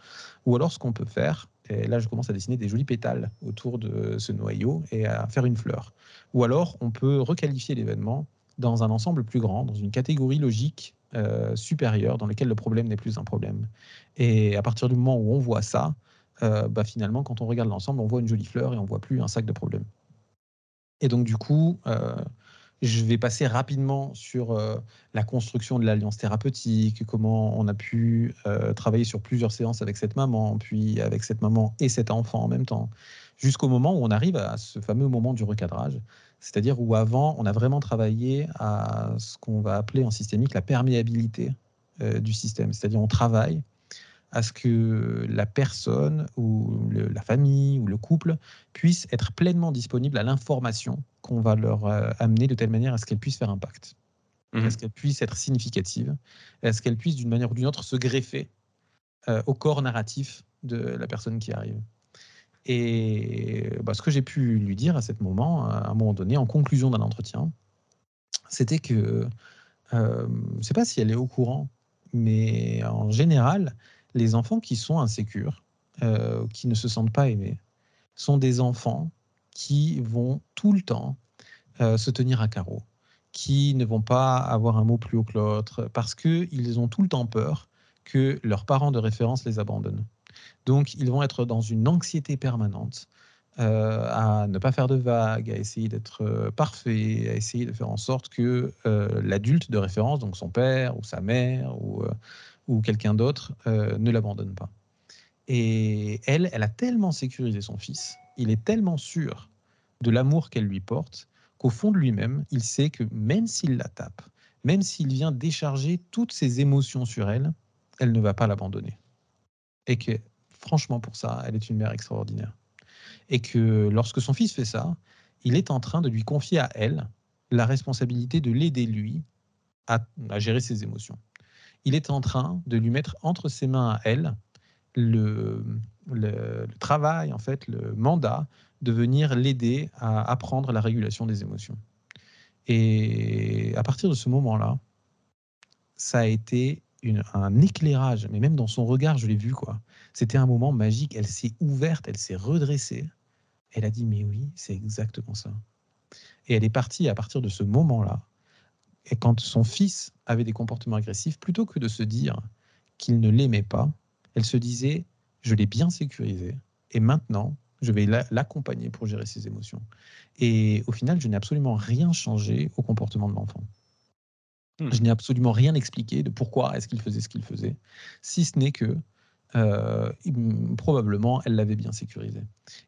Ou alors, ce qu'on peut faire, et là, je commence à dessiner des jolis pétales autour de ce noyau et à faire une fleur. Ou alors, on peut requalifier l'événement dans un ensemble plus grand, dans une catégorie logique euh, supérieure, dans laquelle le problème n'est plus un problème. Et à partir du moment où on voit ça, euh, bah finalement, quand on regarde l'ensemble, on voit une jolie fleur et on voit plus un sac de problèmes. Et donc, du coup, euh, je vais passer rapidement sur la construction de l'alliance thérapeutique, comment on a pu travailler sur plusieurs séances avec cette maman, puis avec cette maman et cet enfant en même temps, jusqu'au moment où on arrive à ce fameux moment du recadrage, c'est-à-dire où avant, on a vraiment travaillé à ce qu'on va appeler en systémique la perméabilité euh, du système. C'est-à-dire on travaille à ce que la personne ou la famille ou le couple puisse être pleinement disponible à l'information qu'on va leur euh, amener de telle manière à ce qu'elle puisse faire impact, mmh à ce qu'elle puisse être significative, à ce qu'elle puisse d'une manière ou d'une autre se greffer euh, au corps narratif de la personne qui arrive? Et bah, ce que j'ai pu lui dire à ce moment, à un moment donné, en conclusion d'un entretien, c'était que, euh, je ne sais pas si elle est au courant, mais en général, les enfants qui sont insécures, euh, qui ne se sentent pas aimés, sont des enfants qui vont tout le temps euh, se tenir à carreau, qui ne vont pas avoir un mot plus haut que l'autre, parce qu'ils ont tout le temps peur que leurs parents de référence les abandonnent. Donc, ils vont être dans une anxiété permanente euh, à ne pas faire de vagues, à essayer d'être euh, parfait, à essayer de faire en sorte que euh, l'adulte de référence, donc son père ou sa mère ou, ou quelqu'un d'autre, ne l'abandonne pas. Et elle, elle a tellement sécurisé son fils, il est tellement sûr de l'amour qu'elle lui porte, qu'au fond de lui-même, il sait que même s'il la tape, même s'il vient décharger toutes ses émotions sur elle, elle ne va pas l'abandonner. Et que franchement, pour ça, elle est une mère extraordinaire. Et que lorsque son fils fait ça, il est en train de lui confier à elle la responsabilité de l'aider, lui, à, gérer ses émotions. Il est en train de lui mettre entre ses mains à elle le, travail, en fait, le mandat de venir l'aider à apprendre la régulation des émotions. Et à partir de ce moment-là, ça a été un éclairage, mais même dans son regard, je l'ai vu, quoi. C'était un moment magique. Elle s'est ouverte, elle s'est redressée. Elle a dit, mais oui, c'est exactement ça. Et elle est partie à partir de ce moment-là. Et quand son fils avait des comportements agressifs, plutôt que de se dire qu'il ne l'aimait pas, elle se disait, je l'ai bien sécurisé. Et maintenant, je vais l'accompagner pour gérer ses émotions. Et au final, je n'ai absolument rien changé au comportement de l'enfant. Hmm. Je n'ai absolument rien expliqué de pourquoi est-ce qu'il faisait ce qu'il faisait, si ce n'est que euh, probablement elle l'avait bien sécurisé.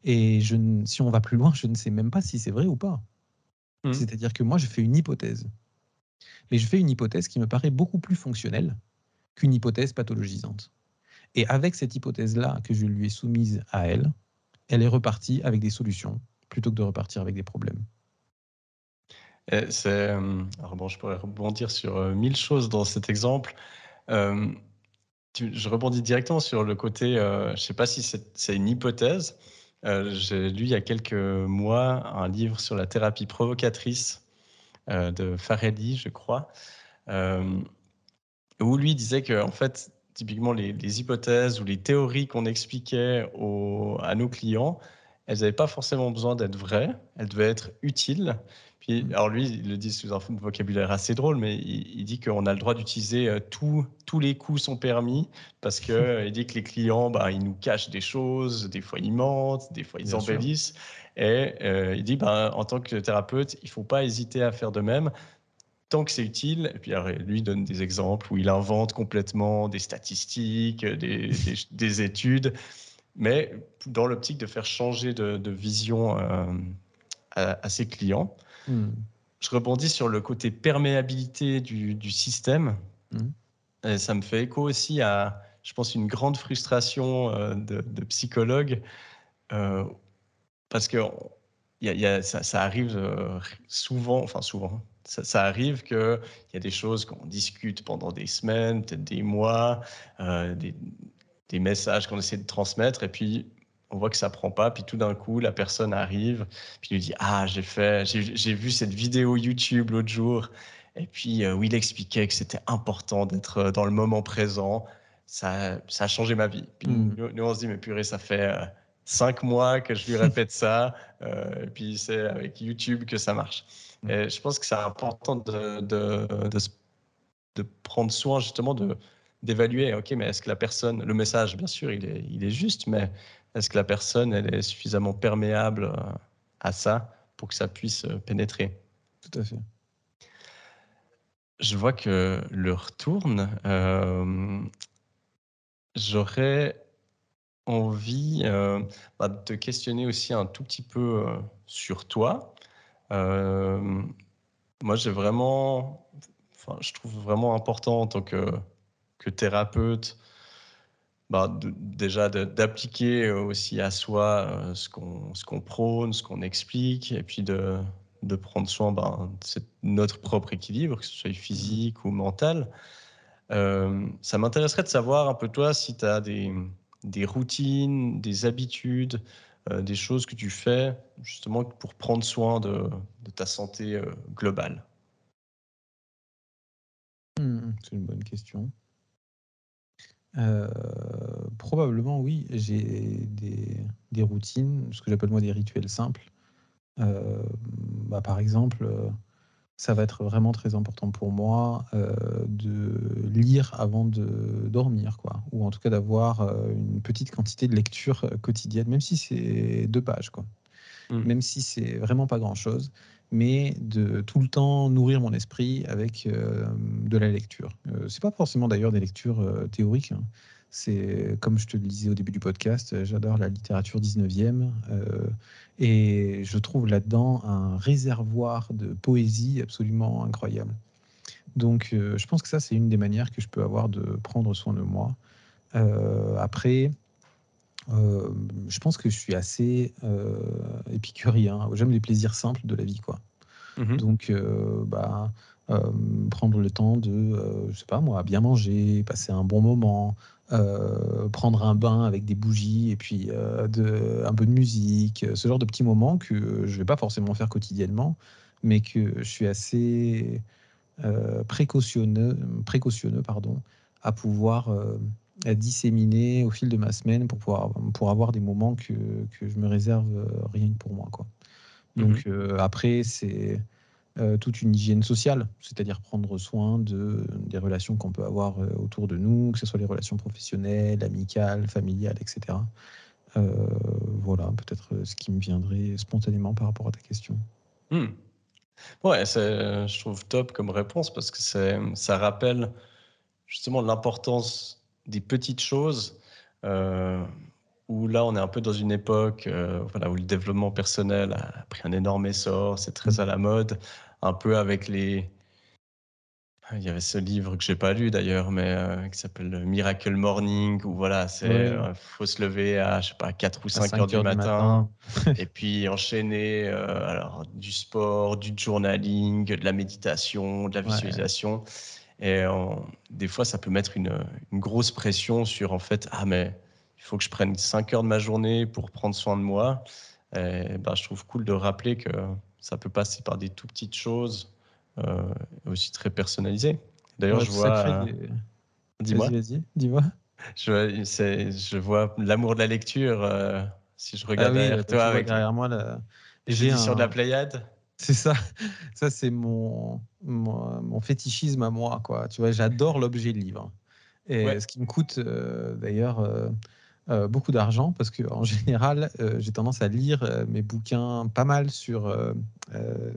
Et je, si on va plus loin, je ne sais même pas si c'est vrai ou pas. Hmm. C'est-à-dire que moi, je fais une hypothèse. Mais je fais une hypothèse qui me paraît beaucoup plus fonctionnelle qu'une hypothèse pathologisante. Et avec cette hypothèse-là que je lui ai soumise à elle, elle est repartie avec des solutions plutôt que de repartir avec des problèmes. Euh, bon, je pourrais rebondir sur euh, mille choses dans cet exemple. Euh, je rebondis directement sur le côté, je ne sais pas si c'est une hypothèse. J'ai lu il y a quelques mois un livre sur la thérapie provocatrice de Farelli, je crois, où lui disait que, en fait, typiquement, les, hypothèses ou les théories qu'on expliquait à nos clients, elles n'avaient pas forcément besoin d'être vraies, elles devaient être utiles, Puis, alors lui, il le dit sous un vocabulaire assez drôle, mais il, dit qu'on a le droit d'utiliser euh, tout, tous les coups sont permis parce que euh, il dit que les clients, bah, ils nous cachent des choses, des fois ils mentent, des fois ils embellissent. Et euh, il dit, bah, en tant que thérapeute, il faut pas hésiter à faire de même tant que c'est utile. Et puis lui donne des exemples où il invente complètement des statistiques, des, des, études, mais dans l'optique de faire changer de, vision à, ses clients. Je rebondis sur le côté perméabilité du, système. Et ça me fait écho aussi à, je pense, une grande frustration euh, de, psychologues. Euh, parce que y y a, ça, arrive euh, souvent, enfin souvent, ça, arrive qu'il y a des choses qu'on discute pendant des semaines, peut-être des mois, des, des, messages qu'on essaie de transmettre, et puis on voit que ça prend pas, puis tout d'un coup, la personne arrive, puis lui dit Ah, j'ai fait, j'ai vu cette vidéo YouTube l'autre jour, et puis euh, où il expliquait que c'était important d'être euh, dans le moment présent. Ça, ça a changé ma vie. Puis mmh. nous, on se dit Mais purée, ça fait euh, cinq mois que je lui répète ça, et puis c'est avec YouTube que ça marche. Mmh. Et je pense que c'est important de, de, de, prendre soin justement de d'évaluer, ok, mais est-ce que la personne, le message, bien sûr, il est, il est juste, mais est-ce que la personne elle est suffisamment perméable euh, à ça pour que ça puisse euh, pénétrer? Tout à fait. Je vois que l'heure tourne. Euh, j'aurais envie bah, de te questionner aussi un tout petit peu sur toi. moi, j'ai vraiment, enfin, je trouve vraiment important en tant que, que thérapeute bah, déjà d'appliquer euh, aussi à soi euh, ce qu'on prône, ce qu'on explique, et puis de, de prendre soin ben, de notre propre équilibre, que ce soit physique ou mental. Euh, ça m'intéresserait de savoir un peu toi si tu as des, des, routines, des habitudes, des choses que tu fais justement pour prendre soin de, de ta santé globale. Mmh, c'est une bonne question. Euh, probablement oui, j'ai des routines, ce que j'appelle moi des rituels simples. Euh, bah, par exemple, ça va être vraiment très important pour moi, euh, de lire avant de dormir quoi ou en tout cas d'avoir, une petite quantité de lecture, quotidienne, même si c'est deux pages quoi. Mmh. Même si c'est vraiment pas grand chose mais de tout le temps nourrir mon esprit avec euh, de la lecture. Euh, c'est pas forcément d'ailleurs des lectures euh, théoriques. Hein. C'est comme je te le disais au début du podcast, j'adore la littérature 19e et je trouve là-dedans un réservoir de poésie absolument incroyable. Donc je pense que ça c'est une des manières que je peux avoir de prendre soin de moi. après, euh, je pense que je suis assez euh, épicurien. J'aime les plaisirs simples de la vie, quoi. Mmh Donc, euh, bah, prendre le temps de, je sais pas moi, bien manger, passer un bon moment, prendre un bain avec des bougies et puis de, un peu de musique, ce genre de petits moments que je vais pas forcément faire quotidiennement, mais que je suis assez précautionneux, précautionneux pardon, à pouvoir disséminer au fil de ma semaine pour pouvoir pour avoir des moments que, que je me réserve euh, rien que pour moi quoi. Donc mhm. euh, après c'est euh, toute une hygiène sociale, c'est-à-dire prendre soin de des relations qu'on peut avoir autour de nous, que ce soit les relations professionnelles, amicales, familiales, etc. voilà, peut-être ce qui me viendrait spontanément par rapport à ta question. Hmm. Ouais, je trouve top comme réponse parce que ça rappelle justement l'importance des petites choses euh, où là, on est un peu dans une époque euh, voilà, où le développement personnel a pris un énorme essor, c'est très à la mode, un peu avec les... Il y avait ce livre que j'ai pas lu d'ailleurs, mais euh, qui s'appelle Miracle Morning, où voilà, c'est faut se lever à je sais pas 4 ou 5, heures, du matin, et puis enchaîner alors du sport, du journaling, de la méditation, de la visualisation. Et des fois, ça peut mettre une, grosse pression sur en fait, ah mais il faut que je prenne 5 heures de ma journée pour prendre soin de moi. Et ben, je trouve cool de rappeler que ça peut passer par des tout petites choses, euh, aussi très personnalisées. D'ailleurs, je vois. Dis-moi. Vas-y, dis-moi. Je, je vois l'amour de la lecture. Euh, si je regarde ah derrière toi avec. Derrière moi, j'ai sur de la Pléiade. C'est ça, ça c'est mon, mon, fétichisme à moi, quoi. Tu vois, j'adore l'objet livre. Et ce qui me coûte euh, d'ailleurs euh, euh, beaucoup d'argent parce qu'en général, j'ai tendance à lire mes bouquins pas mal sur,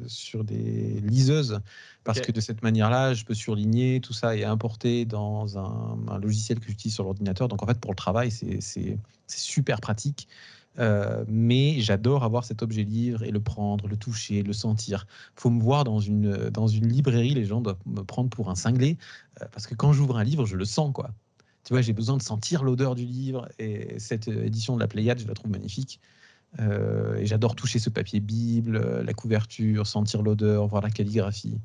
sur des liseuses parce que de cette manière-là, je peux surligner tout ça et importer dans un, un logiciel que j'utilise sur l'ordinateur. Donc en fait, pour le travail, c'est super pratique. Euh, mais j'adore avoir cet objet livre et le prendre, le toucher, le sentir. Faut me voir dans une, dans une librairie, les gens doivent me prendre pour un cinglé, euh, parce que quand j'ouvre un livre, je le sens, quoi. Tu vois, j'ai besoin de sentir l'odeur du livre, et cette édition de la Pléiade, je la trouve magnifique. Euh, et j'adore toucher ce papier Bible, la couverture, sentir l'odeur, voir la calligraphie.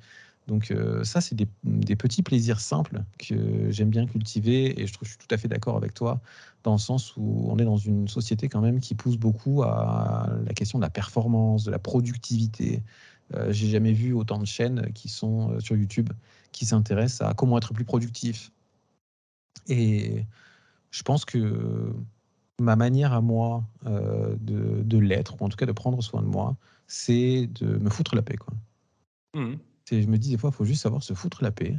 Donc ça, c'est des, petits plaisirs simples que j'aime bien cultiver et je trouve je suis tout à fait d'accord avec toi dans le sens où on est dans une société quand même qui pousse beaucoup à la question de la performance, de la productivité. Euh, J'ai jamais vu autant de chaînes qui sont euh, sur YouTube qui s'intéressent à comment être plus productif. Et je pense que ma manière à moi euh, de, de l'être, ou en tout cas de prendre soin de moi, c'est de me foutre la paix. Quoi. Mmh. Je me dis des fois, il faut juste savoir se foutre la paix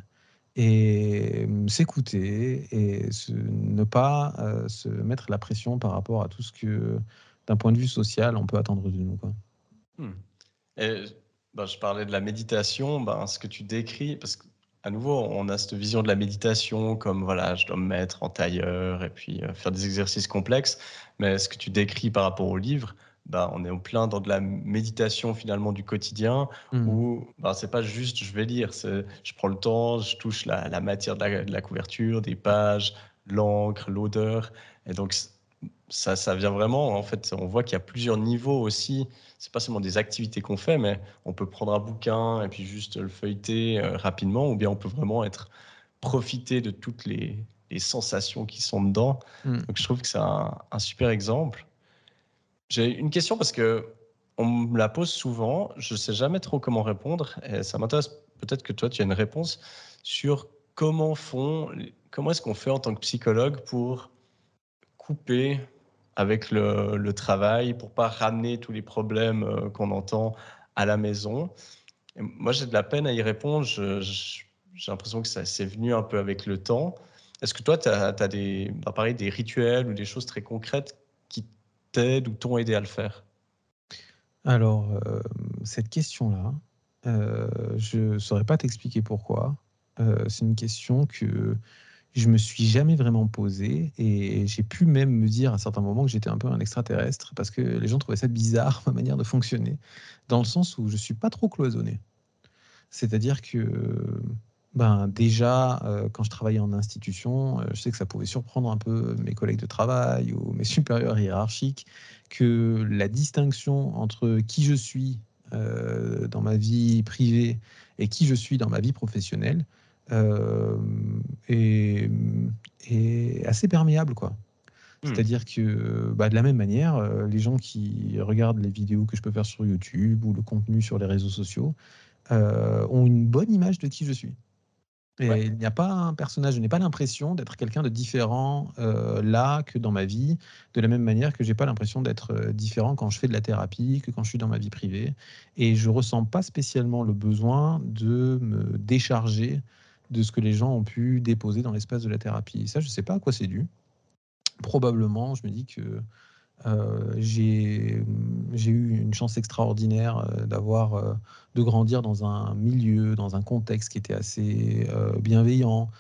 et s'écouter et ne pas se mettre la pression par rapport à tout ce que, d'un point de vue social, on peut attendre de nous. Quoi. Hmm. Et, ben, je parlais de la méditation, ben, ce que tu décris, parce qu'à nouveau, on a cette vision de la méditation comme voilà, je dois me mettre en tailleur et puis faire des exercices complexes, mais ce que tu décris par rapport au livre, bah, on est en plein dans de la méditation finalement du quotidien mmh. où bah, c'est pas juste je vais lire, je prends le temps, je touche la, matière de la, couverture, des pages, l'encre, l'odeur. Et donc ça, ça vient vraiment, en fait, on voit qu'il y a plusieurs niveaux aussi. C'est pas seulement des activités qu'on fait, mais on peut prendre un bouquin et puis juste le feuilleter euh, rapidement, ou bien on peut vraiment être profiter de toutes les, sensations qui sont dedans. Mmh. Donc je trouve que c'est un super exemple. J'ai une question parce que on me la pose souvent. Je ne sais jamais trop comment répondre. Et ça m'intéresse peut-être que toi, tu as une réponse sur comment font, comment est-ce qu'on fait en tant que psychologue pour couper avec le, travail, pour pas ramener tous les problèmes euh, qu'on entend à la maison. moi, j'ai de la peine à y répondre. j'ai l'impression que ça c'est venu un peu avec le temps. Est-ce que toi, tu as, des, bah, des rituels ou des choses très concrètes t'aident ou t'ont aidé à le faire? Alors, euh, cette question-là, euh, je ne saurais pas t'expliquer pourquoi. Euh, c'est une question que je me suis jamais vraiment posée et j'ai pu même me dire à certains moments que j'étais un peu un extraterrestre parce que les gens trouvaient ça bizarre, ma manière de fonctionner, dans le sens où je suis pas trop cloisonné. C'est-à-dire que ben, déjà, euh, quand je travaillais en institution, euh, je sais que ça pouvait surprendre un peu mes collègues de travail ou mes supérieurs hiérarchiques que la distinction entre qui je suis euh, dans ma vie privée et qui je suis dans ma vie professionnelle est, assez perméable, quoi. Hmm. C'est-à-dire que bah, de la même manière, les gens qui regardent les vidéos que je peux faire sur YouTube ou le contenu sur les réseaux sociaux ont une bonne image de qui je suis. Et il n'y a pas un personnage, je n'ai pas l'impression d'être quelqu'un de différent euh, là que dans ma vie, de la même manière que j'ai pas l'impression d'être euh, différent quand je fais de la thérapie, que quand je suis dans ma vie privée. Et je ressens pas spécialement le besoin de me décharger de ce que les gens ont pu déposer dans l'espace de la thérapie. ça, je ne sais pas à quoi c'est dû. Probablement, je me dis que euh, j'ai eu une chance extraordinaire euh, d'avoir, euh, de grandir dans un milieu, dans un contexte qui était assez bienveillant.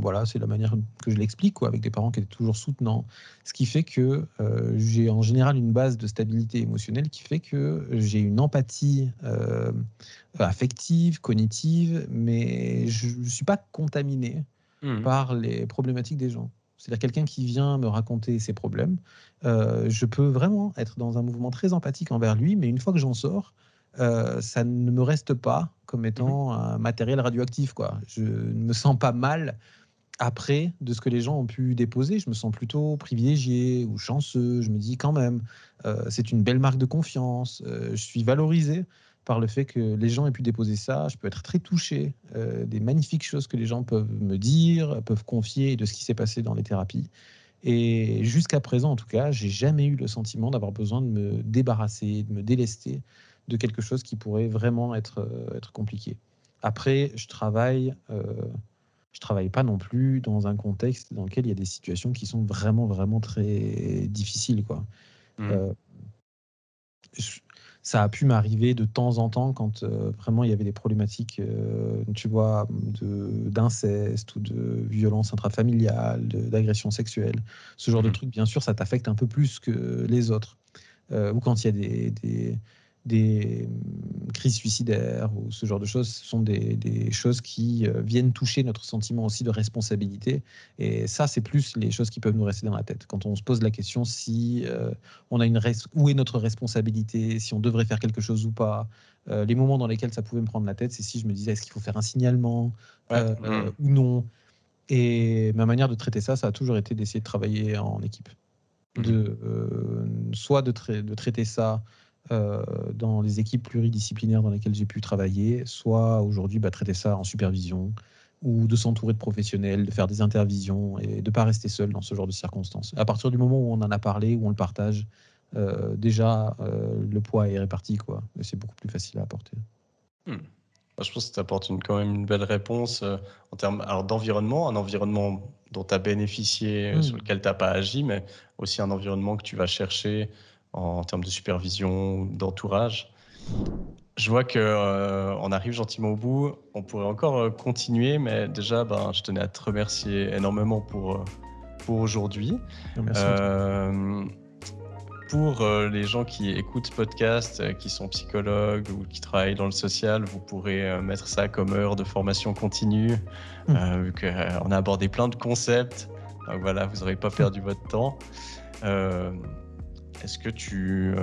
voilà, c'est la manière que je l'explique, avec des parents qui étaient toujours soutenants. Ce qui fait que j'ai en général une base de stabilité émotionnelle qui fait que j'ai une empathie affective, cognitive, mais je ne suis pas contaminé mmh. par les problématiques des gens c'est-à-dire quelqu'un qui vient me raconter ses problèmes, euh, je peux vraiment être dans un mouvement très empathique envers lui, mais une fois que j'en sors, euh, ça ne me reste pas comme étant mhm. un matériel radioactif. Quoi. Je ne me sens pas mal après de ce que les gens ont pu déposer. Je me sens plutôt privilégié ou chanceux. Je me dis quand même, euh, c'est une belle marque de confiance. je suis valorisé par le fait que les gens aient pu déposer ça. Je peux être très touché euh, des magnifiques choses que les gens peuvent me dire, peuvent confier de ce qui s'est passé dans les thérapies. Et jusqu'à présent, en tout cas, j'ai jamais eu le sentiment d'avoir besoin de me débarrasser, de me délester de quelque chose qui pourrait vraiment être, être compliqué. Après, je travaille, je travaille pas non plus dans un contexte dans lequel il y a des situations qui sont vraiment, vraiment très difficiles. Quoi. Mmh. Ça a pu m'arriver de temps en temps quand vraiment il y avait des problématiques, tu vois, d'inceste ou de violence intrafamiliale, d'agression sexuelle. Ce genre de mmh. truc, bien sûr, ça t'affecte un peu plus que les autres. ou quand il y a des des hum, crises suicidaires ou ce genre de choses, ce sont des, choses qui euh, viennent toucher notre sentiment aussi de responsabilité. Et ça, c'est plus les choses qui peuvent nous rester dans la tête. Quand on se pose la question si euh, on a une où est notre responsabilité, si on devrait faire quelque chose ou pas. Euh, les moments dans lesquels ça pouvait me prendre la tête, c'est si je me disais est-ce qu'il faut faire un signalement mmh. ou non. Et ma manière de traiter ça, ça a toujours été d'essayer de travailler en équipe. Mmh. De, soit de, de traiter ça euh, dans les équipes pluridisciplinaires dans lesquelles j'ai pu travailler, soit aujourd'hui bah, traiter ça en supervision ou de s'entourer de professionnels, de faire des intervisions et de ne pas rester seul dans ce genre de circonstances. À partir du moment où on en a parlé, où on le partage, euh, déjà euh, le poids est réparti, quoi. C'est beaucoup plus facile à apporter. Hmm. Je pense que tu apportes une, quand même une belle réponse en termes d'environnement, un environnement dont tu as bénéficié, hmm. sur lequel tu n'as pas agi, mais aussi un environnement que tu vas chercher en termes de supervision, d'entourage. Je vois qu'on euh, on arrive gentiment au bout. On pourrait encore euh, continuer, mais déjà, ben, je tenais à te remercier énormément pour, euh, pour aujourd'hui. pour les gens qui écoutent ce podcast, qui sont psychologues ou qui travaillent dans le social, vous pourrez mettre ça comme heure de formation continue, mmh. vu qu'on a abordé plein de concepts. Donc voilà, vous n'aurez pas perdu votre temps. Est-ce que tu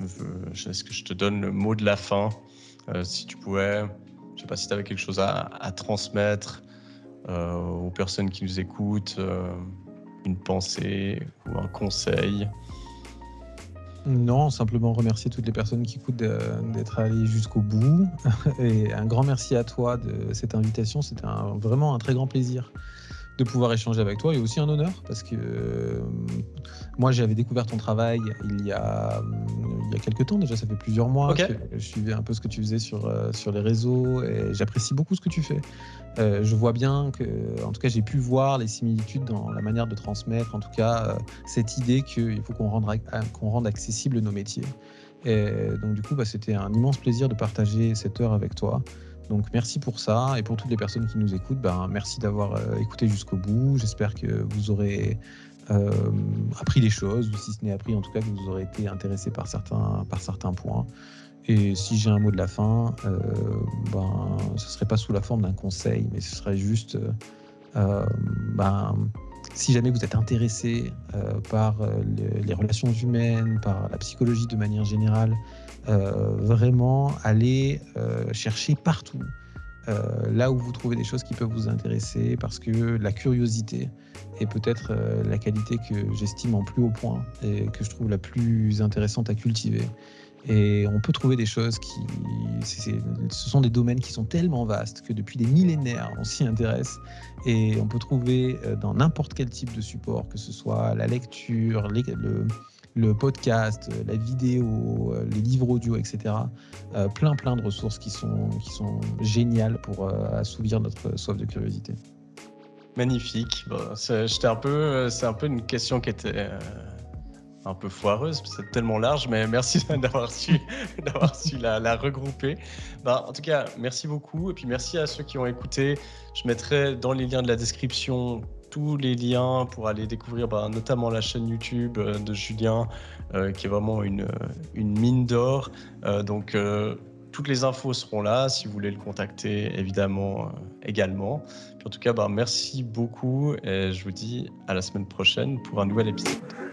euh, est-ce que je te donne le mot de la fin euh, Si tu pouvais, je sais pas si tu avais quelque chose à, transmettre euh, aux personnes qui nous écoutent, une pensée ou un conseil? Non, simplement remercier toutes les personnes qui écoutent d'être allées jusqu'au bout. Et un grand merci à toi de cette invitation. C'était vraiment un très grand plaisir de pouvoir échanger avec toi et aussi un honneur parce que euh, moi j'avais découvert ton travail il y a il y a quelques temps déjà ça fait plusieurs mois que je suivais un peu ce que tu faisais sur euh, sur les réseaux et j'apprécie beaucoup ce que tu fais. Euh, je vois bien que en tout cas j'ai pu voir les similitudes dans la manière de transmettre en tout cas cette idée qu'il faut qu'on rende qu'on rende accessible nos métiers. Et donc du coup bah, c'était un immense plaisir de partager cette heure avec toi donc merci pour ça et pour toutes les personnes qui nous écoutent, ben, merci d'avoir euh, écouté jusqu'au bout. J'espère que vous aurez euh, appris des choses, ou si ce n'est appris, en tout cas que vous aurez été intéressé par certains, par certains points. Et si j'ai un mot de la fin, euh, ben, ce ne serait pas sous la forme d'un conseil, mais ce serait juste, ben, si jamais vous êtes intéressé par les relations humaines, par la psychologie de manière générale, vraiment aller euh, chercher partout. Euh, là où vous trouvez des choses qui peuvent vous intéresser, parce que la curiosité est peut-être la qualité que j'estime en plus haut point et que je trouve la plus intéressante à cultiver. Et on peut trouver des choses qui. ce sont des domaines qui sont tellement vastes que depuis des millénaires, on s'y intéresse. Et on peut trouver dans n'importe quel type de support, que ce soit la lecture, le, le podcast, la vidéo, euh, les livres audio, etc. Euh, plein, plein de ressources qui sont, qui sont géniales pour euh, assouvir notre soif de curiosité. Magnifique. c'est un peu, un peu une question qui était un peu foireuse, c'est tellement large, mais merci d'avoir su, su la, la regrouper. Bah, en tout cas, merci beaucoup, et puis merci à ceux qui ont écouté. Je mettrai dans les liens de la description tous les liens pour aller découvrir bah, notamment la chaîne YouTube euh, de Julien, euh, qui est vraiment une, une mine d'or. Euh, donc, toutes les infos seront là si vous voulez le contacter, évidemment, également. en tout cas, bah, merci beaucoup et je vous dis à la semaine prochaine pour un nouvel épisode.